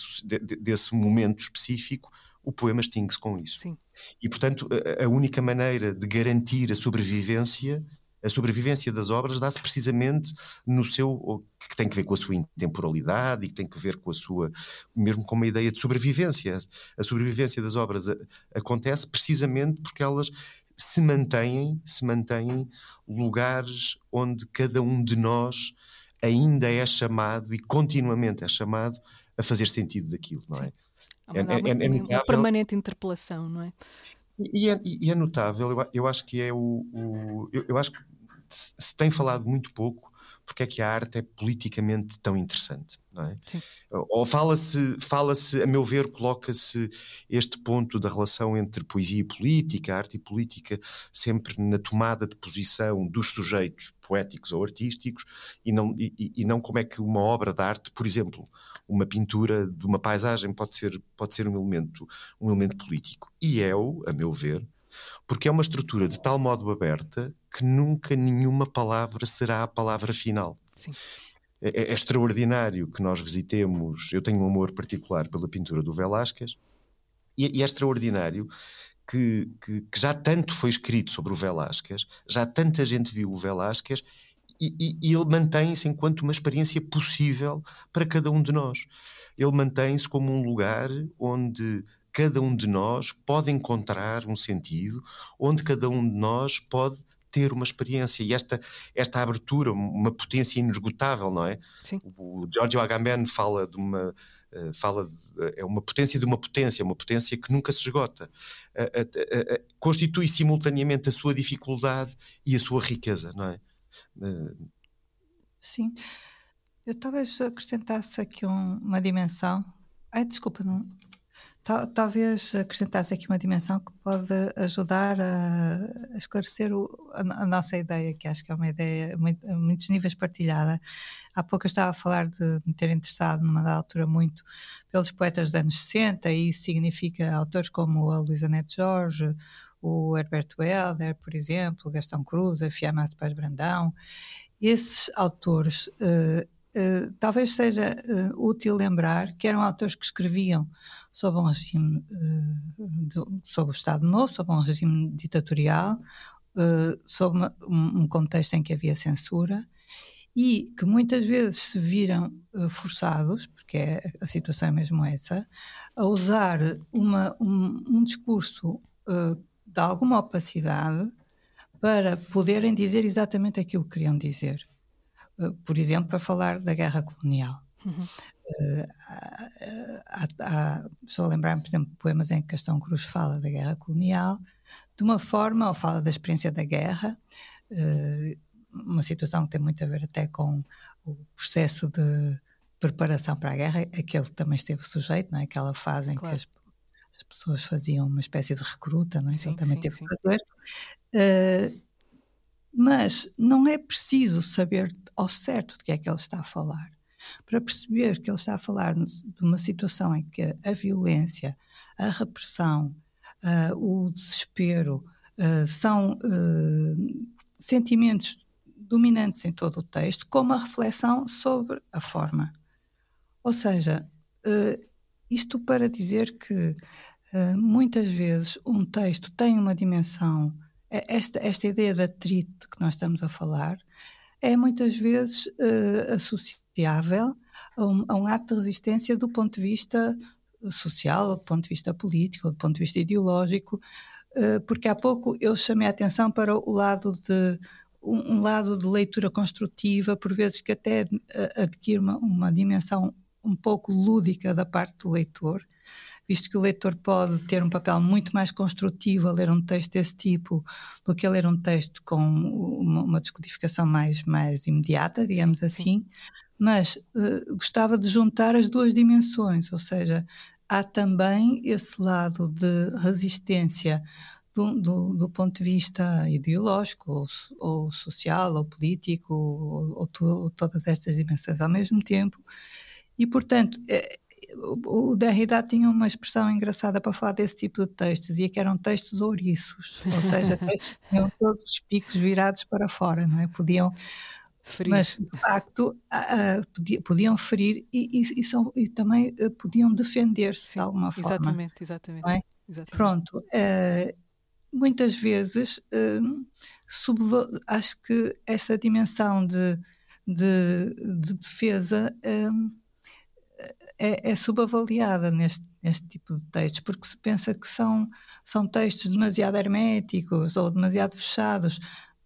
desse momento específico, o poema extingue-se com isso. Sim. E, portanto, a, a única maneira de garantir a sobrevivência a sobrevivência das obras dá-se precisamente no seu que tem que ver com a sua intemporalidade e que tem que ver com a sua mesmo com uma ideia de sobrevivência. A sobrevivência das obras a, acontece precisamente porque elas se mantêm, se mantêm lugares onde cada um de nós ainda é chamado e continuamente é chamado a fazer sentido daquilo, não é? É, é, é, é uma permanente interpelação, não é? E é, e é notável, eu, eu, acho que é o. o eu, eu, acho que se tem falado muito pouco porque é que a arte é politicamente tão interessante, não é? Sim. Ou fala-se, fala-se, a meu ver, coloca-se este ponto da relação entre poesia e política, arte e política, sempre na tomada de posição dos sujeitos poéticos ou artísticos, e não, e, e não como é que uma obra de arte, por exemplo, uma pintura de uma paisagem pode ser, pode ser um elemento, um elemento político. E é-o, a meu ver, porque é uma estrutura de tal modo aberta que nunca nenhuma palavra será a palavra final. Sim. É, é, é extraordinário que nós visitemos. Eu tenho um amor particular pela pintura do Velázquez, e, e é extraordinário que, que, que, já tanto foi escrito sobre o Velázquez, já tanta gente viu o Velázquez, e, e, e ele mantém-se enquanto uma experiência possível para cada um de nós. Ele mantém-se como um lugar onde cada um de nós pode encontrar um sentido, onde cada um de nós pode ter uma experiência e esta, esta abertura, uma potência inesgotável, não é? Sim. O Giorgio Agamben fala de uma uh, fala de, é uma potência de uma potência, uma potência que nunca se esgota. Constitui simultaneamente a sua dificuldade e a sua riqueza, não é? Sim. Eu talvez acrescentasse aqui um, uma dimensão. Ai, desculpa, não, Talvez acrescentasse aqui uma dimensão que pode ajudar a, esclarecer o, a, a, nossa ideia, que acho que é uma ideia muito, a muitos níveis partilhada. Há pouco eu estava a falar de me ter interessado numa altura muito pelos poetas dos anos 60, e isso significa autores como a Luísa Neto Jorge, o Herberto Helder, por exemplo, Gastão Cruz, a Fiamma Paz Brandão. Esses autores uh, Uh, talvez seja uh, útil lembrar que eram autores que escreviam sob um regime, uh, de, sob o Estado Novo, sob um regime ditatorial, sob uma, um, contexto em que havia censura e que muitas vezes se viram forçados, porque é, a situação é mesmo essa, a usar uma, um, um discurso de alguma opacidade para poderem dizer exatamente aquilo que queriam dizer. Eh, por exemplo, para falar da guerra colonial. Uhum. Uh, há, há, estou a lembrar, por exemplo, poemas em que Castão Cruz fala da guerra colonial, de uma forma, ou fala da experiência da guerra, uh, uma situação que tem muito a ver até com o processo de preparação para a guerra, aquele que também esteve sujeito, não é? aquela fase em claro. que as, as, pessoas faziam uma espécie de recruta, não é? Sim, ele também sim, teve sim. que fazer. Uh, mas não é preciso saber ao certo de que é que ele está a falar. Para perceber que ele está a falar de uma situação em que a violência, a repressão, uh, o desespero uh, são uh, sentimentos dominantes em todo o texto, como a reflexão sobre a forma. Ou seja, isto para dizer que muitas vezes um texto tem uma dimensão esta, esta ideia de atrito que nós estamos a falar é muitas vezes uh, associável a um, a um, ato de resistência do ponto de vista social, do ponto de vista político, do ponto de vista ideológico, uh, porque há pouco eu chamei a atenção para o lado de um, um lado de leitura construtiva, por vezes que até uh, adquire uma, uma dimensão um pouco lúdica da parte do leitor, visto que o leitor pode ter um papel muito mais construtivo a ler um texto desse tipo do que a ler um texto com uma, uma descodificação mais, mais imediata, digamos sim, assim. Sim. Mas uh, gostava de juntar as duas dimensões, ou seja, há também esse lado de resistência do, do, do, ponto de vista ideológico, ou, ou social, ou político, ou, ou, to, ou, todas estas dimensões ao mesmo tempo. E, portanto, é, o Derrida tinha uma expressão engraçada para falar desse tipo de textos, e é que eram textos ouriços, ou seja, textos que tinham todos os picos virados para fora, não é? Podiam, ferir. mas de facto podiam ferir e, e, e, são, e também uh, podiam defender-se de alguma forma. Exatamente, exatamente. É? exatamente. Pronto. Uh, muitas vezes acho que essa dimensão de, de, de defesa é, é subavaliada neste, neste tipo de textos, porque se pensa que são, são textos demasiado herméticos ou demasiado fechados,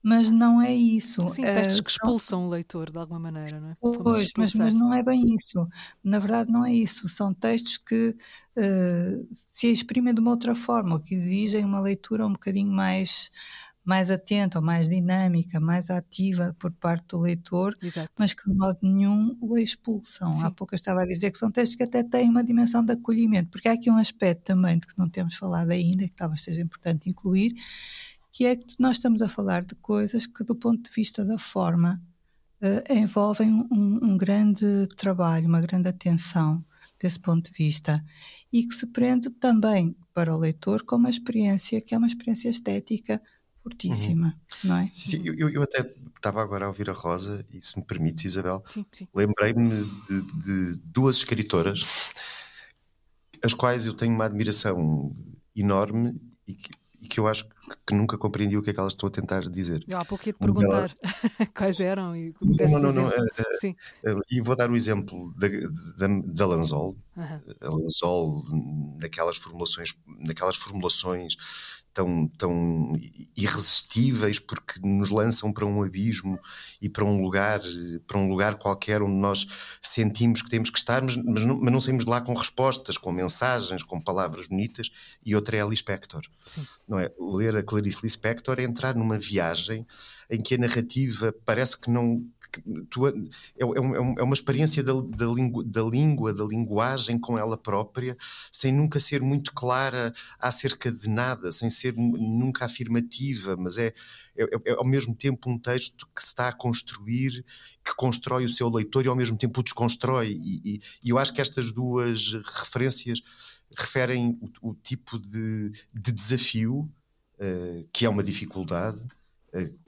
mas não é isso. Sim, textos uh, que expulsam o leitor de alguma maneira, não é? Pois, mas, mas não é bem isso. Na verdade, não é isso. São textos que uh, se exprimem de uma outra forma, ou que exigem uma leitura um bocadinho mais mais atenta ou mais dinâmica, mais ativa por parte do leitor, Exato. mas que de modo nenhum o expulsam. Sim. Há pouco eu estava a dizer que são textos que até têm uma dimensão de acolhimento, porque há aqui um aspecto também de que não temos falado ainda, que talvez seja importante incluir, que é que nós estamos a falar de coisas que, do ponto de vista da forma, eh, envolvem um, um grande trabalho, uma grande atenção desse ponto de vista e que se prende também para o leitor com uma experiência que é uma experiência estética fortíssima, não é? Sim, sim, eu, eu até estava agora a ouvir a Rosa, e se me permites, Isabel, lembrei-me de, de duas escritoras, as quais eu tenho uma admiração enorme e que, e que eu acho que, nunca compreendi o que é que elas estão a tentar dizer. Eu há pouco ia te perguntar quais eram e Não, não, não, eh, eh, Sim. eh, E vou dar o exemplo da, da, da Lanzol, a Lanzol naquelas formulações, naquelas formulações tão, tão irresistíveis porque nos lançam para um abismo e para um lugar para um lugar qualquer onde nós sentimos que temos que estar, mas, mas, não, mas não saímos de lá com respostas, com mensagens, com palavras bonitas. E outra é a Lispector. Sim. Não é? Ler a Clarice Lispector é entrar numa viagem em que a narrativa parece que não tu- é, é é é uma experiência da, da, língua, da língua, da linguagem com ela própria, sem nunca ser muito clara acerca de nada, sem ser nu- nunca afirmativa, mas é, é, é ao mesmo tempo um texto que se está a construir, que constrói o seu leitor e ao mesmo tempo o desconstrói. E, e- e eu acho que estas duas referências referem o, o tipo de, de desafio eh, que é uma dificuldade,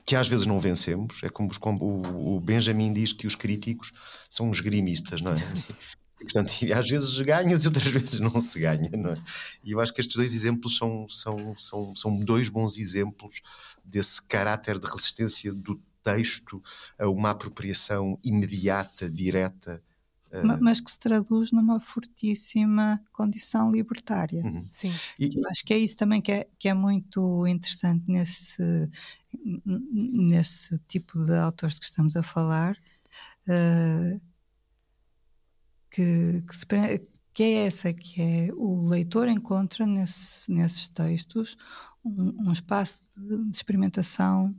que às vezes não vencemos. É como, os- como o, Benjamin diz que os críticos são uns grimistas, não é? Portanto, às vezes ganhas e outras vezes não se ganha, não é? E eu acho que estes dois exemplos são, são, são, são dois bons exemplos desse caráter de resistência do texto a uma apropriação imediata, direta. Ma- Mas que se traduz numa fortíssima condição libertária. Uhum. Sim. E, Acho que é isso também que é, que é muito interessante nesse, nesse tipo de autores de que estamos a falar, eh, que, que, se que é essa, que é o leitor encontra nesse- nesses textos um, um espaço de, de experimentação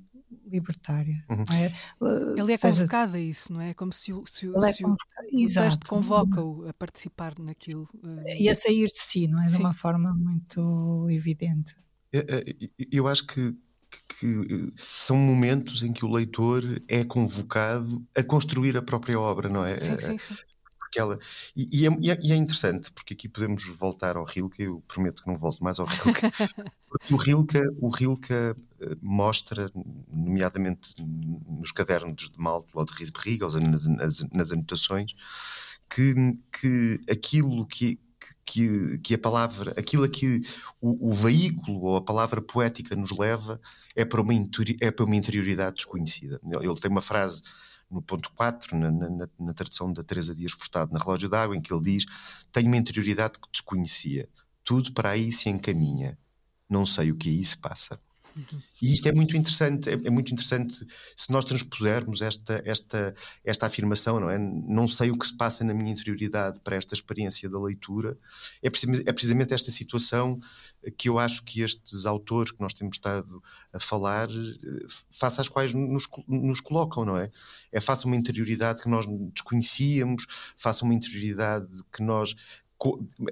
libertária. Uhum. não é? Eh, Ele é seja- convocado a isso, não é? Como se o, se o, é se o- texto convoca-o a participar naquilo. eh, E a sair de si, não é? De Sim. uma forma muito evidente. Eh, eh, Eu acho que, que- eh, são momentos em que o leitor é convocado a construir a própria obra, não é? Sim, sim, sim. Porque ela- e, e é, e é- e é interessante, porque aqui podemos voltar ao Rilke, eu prometo que não volto mais ao Rilke, porque o Rilke, o Rilke eh, mostra, nomeadamente nos cadernos de Malte ou de Riesberg, nas, nas, nas anotações, que, que aquilo que, que, que a palavra, aquilo a que o, o veículo ou a palavra poética nos leva é para uma, é para uma interioridade desconhecida. Ele tem uma frase no ponto 4, na, na, na tradução da Teresa Dias Furtado, na Relógio d'Água, em que ele diz: Tenho uma interioridade que desconhecia, tudo para aí se encaminha, não sei o que aí se passa. E isto é muito interessante, é, é muito interessante se nós transpusermos esta, esta, esta afirmação, não é? Não sei o que se passa na minha interioridade para esta experiência da leitura. É, é precisamente esta situação que eu acho que estes autores que nós temos estado a falar, eh, face às quais nos, nos colocam, não é? É face a uma interioridade que nós desconhecíamos, face a uma interioridade que nós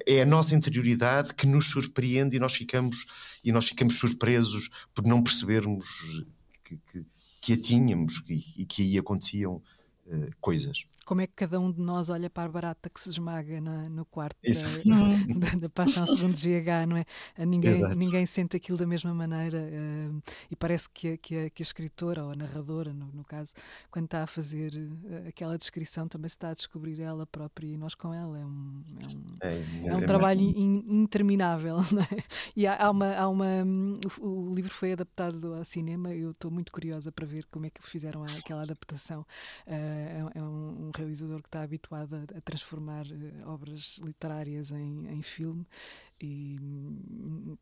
é a nossa interioridade que nos surpreende e nós ficamos e nós ficamos surpresos por não percebermos que, que, que a tínhamos e, e que aí aconteciam eh, coisas. Como é que cada um de nós olha para a barata que se esmaga na- no quarto da, da, da Paixão segundo GH, não é? A Ninguém, Exato. ninguém sente aquilo da mesma maneira eh, e parece que a, que, a, que a escritora ou a narradora, no, no caso, quando está a fazer eh, aquela descrição, também se está a descobrir ela própria e nós com ela. É um, é um, É, é um trabalho in- interminável, não é? E há, há uma, há uma o, o livro foi adaptado ao cinema. Eu estou muito curiosa para ver como é que fizeram aquela adaptação. Eh, é, é um, um realizador que está habituado a, a transformar eh, obras literárias em, em filme e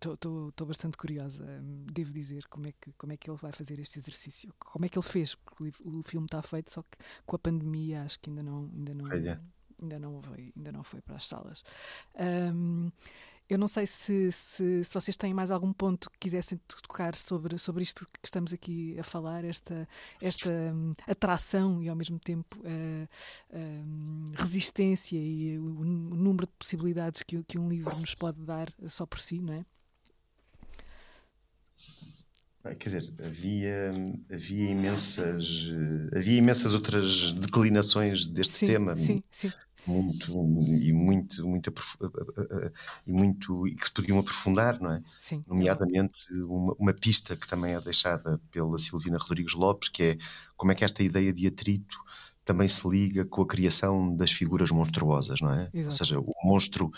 estou bastante curiosa. hum, Devo dizer como é que como é que ele vai fazer este exercício, como é que ele fez, porque o filme está feito, só que com a pandemia acho que ainda não ainda não Olha. ainda não foi ainda não foi para as salas. Hum, Eu não sei se, se, se, vocês têm mais algum ponto que quisessem tocar sobre, sobre isto que estamos aqui a falar, esta, esta um, atração e ao mesmo tempo uh, um, resistência e o, o, número de possibilidades que, que um livro nos pode dar só por si, não é? Quer dizer, havia, havia imensas havia imensas outras declinações deste sim, tema. Sim, sim muito e muito, muito e muito e que se podiam aprofundar, não é? Sim. Nomeadamente uma, uma, pista que também é deixada pela Silvina Rodrigues Lopes, que é como é que esta ideia de atrito também se liga com a criação das figuras monstruosas, não é? Exato. Ou seja, o monstro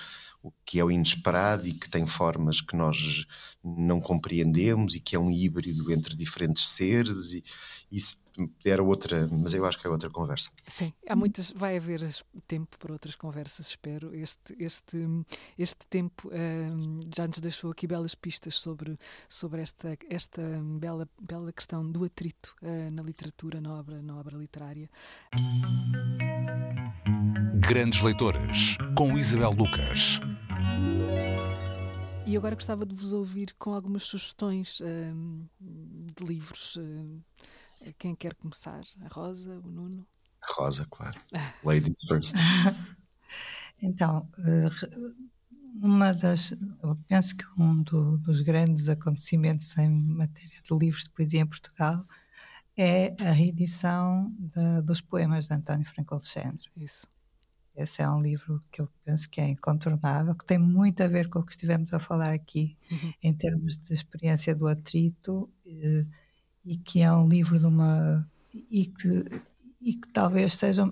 que é o inesperado e que tem formas que nós não compreendemos e que é um híbrido entre diferentes seres e isso era outra, mas eu acho que é outra conversa. Sim, há muitas, vai haver tempo para outras conversas, espero. Este, este, este tempo um, já nos deixou aqui belas pistas sobre, sobre esta, esta bela, bela questão do atrito uh, na literatura, na obra, na obra literária. Grandes Leitores, com Isabel Lucas. E agora gostava de vos ouvir com algumas sugestões um, de livros. Um, quem quer começar? A Rosa, o Nuno? A Rosa, claro. Ladies first. então, eh, uma das. Eu penso que um do, dos grandes acontecimentos em matéria de livros de poesia em Portugal é a reedição de, dos poemas de António Franco Alexandre. Isso. Esse é um livro que eu penso que é incontornável, que tem muito a ver com o que estivemos a falar aqui, uhum. em termos de experiência do atrito. Eh, e que é um livro de uma. e que, e que talvez seja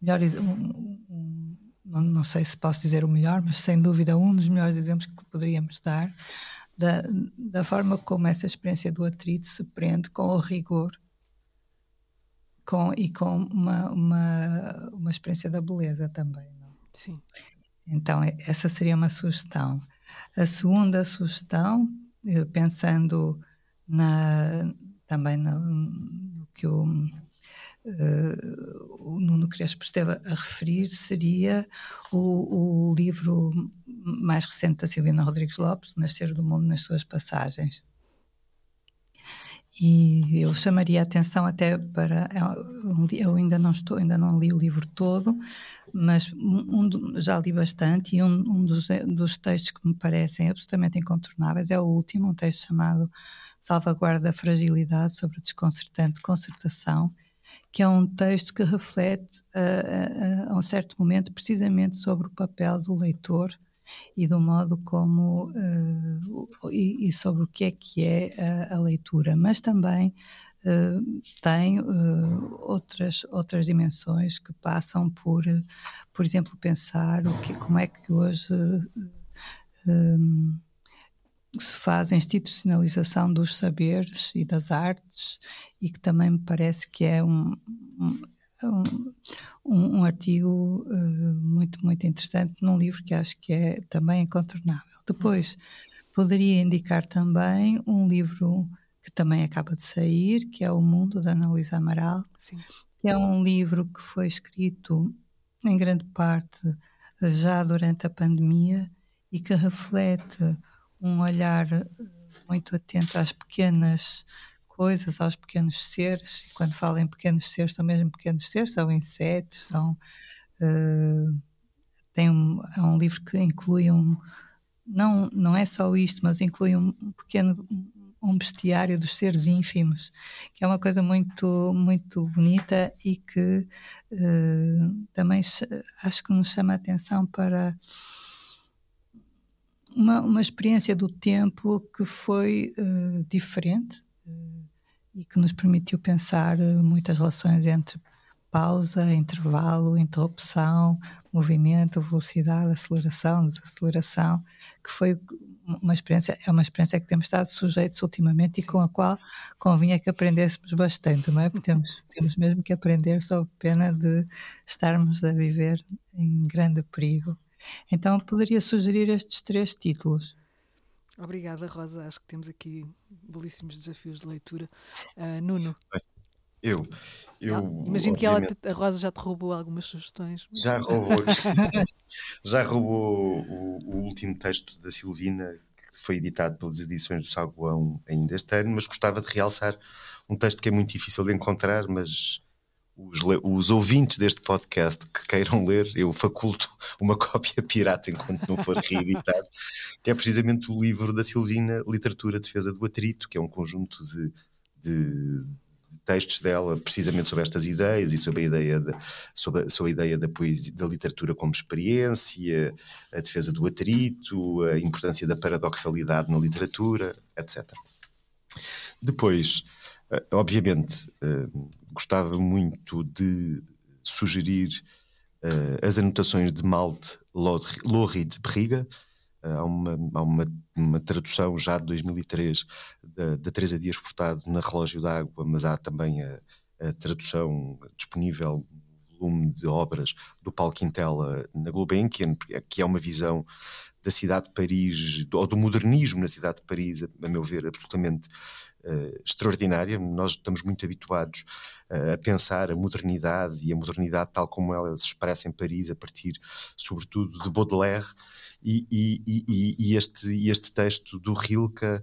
melhor. Um, um, não, não sei se posso dizer o melhor, mas sem dúvida um dos melhores exemplos que poderíamos dar da, da forma como essa experiência do atrito se prende com o rigor com, e com uma, uma, uma experiência da beleza também. Não? Sim. Então, essa seria uma sugestão. A segunda sugestão, eh, pensando na, também no, no que o, uh, o Nuno Crespo esteve a referir, seria o, o livro mais recente da Silvina Rodrigues Lopes, Nascer do Mundo nas suas passagens. E eu chamaria a atenção até para eu ainda não estou, ainda não li o livro todo, mas um, já li bastante e um, um dos, dos textos que me parecem absolutamente incontornáveis é o último, um texto chamado Salvaguarda da Fragilidade sobre a Desconcertante Concertação, que é um texto que reflete uh, uh, a um certo momento precisamente sobre o papel do leitor e do modo como uh, e, e, sobre o que é que é a, a leitura, mas também uh, tem uh, outras outras dimensões que passam por, por exemplo, pensar o que como é que hoje um, se faz a institucionalização dos saberes e das artes e que também me parece que é um, um, um, um artigo uh, muito, muito interessante num livro que acho que é também incontornável. Depois, poderia indicar também um livro que também acaba de sair, que é O Mundo, da Ana Luísa Amaral, Sim. que é um livro que foi escrito em grande parte já durante a pandemia e que reflete um olhar eh, muito atento às pequenas coisas, aos pequenos seres. Quando falo em pequenos seres, são mesmo pequenos seres, são insetos, são. Uh, tem um, é um livro que inclui um. Não, não é só isto, mas inclui um pequeno um bestiário dos seres ínfimos, que é uma coisa muito muito bonita e que uh, também acho que nos chama a atenção para uma, uma experiência do tempo que foi uh, diferente uh, e que nos permitiu pensar uh, muitas relações entre pausa, intervalo, interrupção, movimento, velocidade, aceleração, desaceleração, que foi uma experiência, é uma experiência que temos estado sujeitos ultimamente e com a qual convinha que aprendêssemos bastante, não é? Porque temos, temos mesmo que aprender sob pena de estarmos a viver em grande perigo. Então poderia sugerir estes três títulos. Obrigada, Rosa. Acho que temos aqui belíssimos desafios de leitura. Uh, Nuno. Eu. eu Não, Imagino que ela, a Rosa já te roubou algumas sugestões. Já roubou, já roubou o, o último texto da Silvina, que foi editado pelas edições do Saguão ainda este ano, mas gostava de realçar um texto que é muito difícil de encontrar, mas os, os ouvintes deste podcast que queiram ler, eu faculto uma cópia pirata enquanto não for reeditado, que é precisamente o livro da Silvina, Literatura Defesa do Atrito, que é um conjunto de, de- de textos dela precisamente sobre estas ideias e sobre a ideia de, sobre, sobre a ideia da poesia, da literatura como experiência, a defesa do atrito, a importância da paradoxalidade na literatura, etc. Depois, obviamente, eh, gostava muito de sugerir eh, as anotações de Malte Lorri de Berriga. Eh, Há, uma, há uma, uma tradução já de 2003 da, da Teresa Dias Furtado na Relógio d'Água, mas há também a, a tradução disponível no volume de obras do Paulo Quintela na Gulbenkian, que é uma visão da cidade de Paris, ou do modernismo na cidade de Paris, a meu ver, absolutamente eh, extraordinária. Nós estamos muito habituados eh, a pensar a modernidade e a modernidade tal como ela se expressa em Paris, a partir, sobretudo, de Baudelaire. E, e- e- este, este texto do Rilke eh,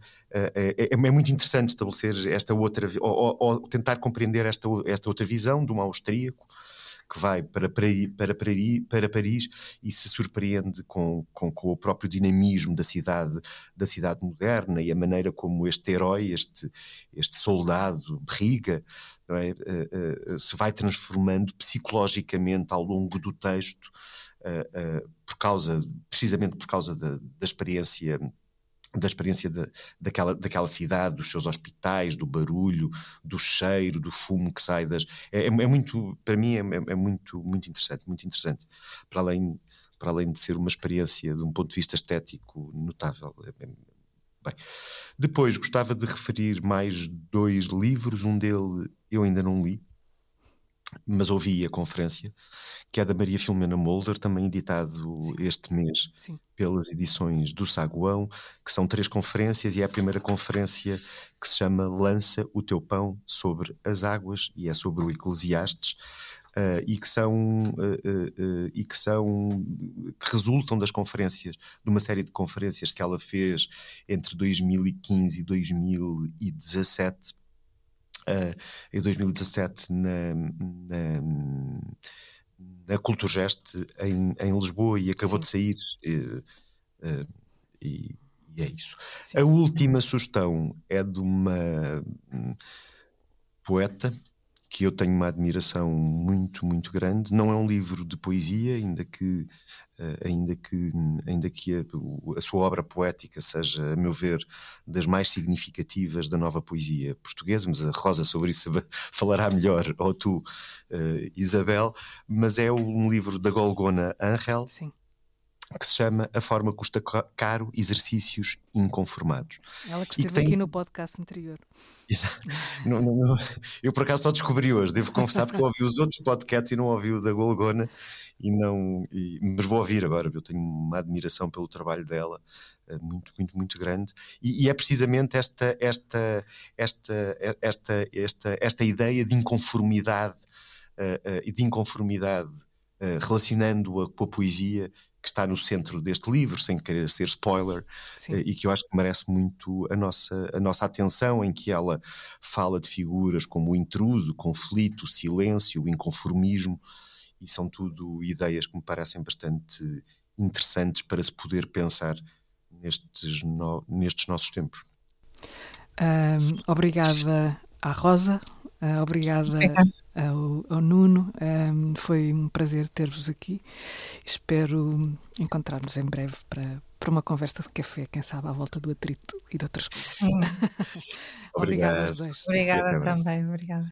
é, é- muito interessante estabelecer esta outra, ou, ou- tentar compreender esta, esta outra visão de um austríaco que vai para, para, Paris, para Paris e se surpreende com, com, com o próprio dinamismo da cidade, da cidade moderna e a maneira como este herói, este, este soldado, Berriga, não é? Eh, eh, se vai transformando psicologicamente ao longo do texto, eh, por causa, precisamente por causa da, da experiência da experiência da, daquela, daquela cidade, dos seus hospitais, do barulho, do cheiro, do fumo que sai das. É, é- é muito, para mim, é, é- é muito, muito interessante, muito interessante. Para além, para além de ser uma experiência de um ponto de vista estético notável. É- é- Bem, depois gostava de referir mais dois livros, um dele eu ainda não li, mas ouvi a conferência, que é da Maria Filomena Molder, também editado este mês Sim. pelas edições do Saguão, que são três conferências, e é a primeira conferência que se chama Lança o teu pão sobre as águas, e é sobre o Eclesiastes, ah, e que são ah, ah, e que são que resultam das conferências, de uma série de conferências que ela fez entre 2015 e 2017. Ah, em 2017 na, na, na Culturgest em, em Lisboa e acabou Sim. de sair eh, eh, e, e é isso. Sim. A última sugestão é de uma hum, poeta que eu tenho uma admiração muito, muito grande. Não é um livro de poesia, ainda que, eh, ainda que, ainda que a, a sua obra poética seja, a meu ver, das mais significativas da nova poesia portuguesa, mas a Rosa sobre isso falará melhor, ou tu, eh, Isabel. Mas é um livro da Golgona Angel, Sim. Que se chama A Forma Custa Ca- Caro Exercícios Inconformados. Ela que E que esteve tem- aqui no podcast anterior. Exato. Não- não- não- eu por acaso só descobri hoje, devo confessar, porque eu ouvi os outros podcasts e não ouvi o da Golgona, e não, e- mas vou ouvir agora, eu tenho uma admiração pelo trabalho dela, eh, muito, muito, muito grande, e, e é precisamente esta, esta, esta, esta, esta, esta ideia de inconformidade eh, e de inconformidade eh, relacionando-a com a poesia que está no centro deste livro, sem querer ser spoiler, Sim. eh, e que eu acho que merece muito a nossa, a nossa atenção, em que ela fala de figuras como o intruso, o conflito, o silêncio, o inconformismo, e são tudo ideias que me parecem bastante interessantes para se poder pensar nestes, no- nestes nossos tempos. Ahm, obrigada à Rosa, ah, obrigada Obrigada. Ao, ao Nuno. Ahm, foi um prazer ter-vos aqui. Espero encontrar-nos em breve para, para uma conversa de café, quem sabe, à volta do atrito e de outras coisas. Sim. Obrigada aos Obrigado. dois. Obrigada também, obrigada.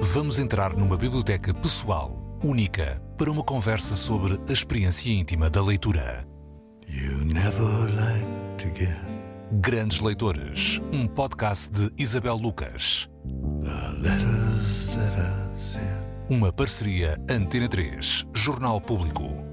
Vamos entrar numa biblioteca pessoal, única, para uma conversa sobre a experiência íntima da leitura. You never like to get Grandes Leitores, um podcast de Isabel Lucas. Uma parceria Antena 3, Jornal Público.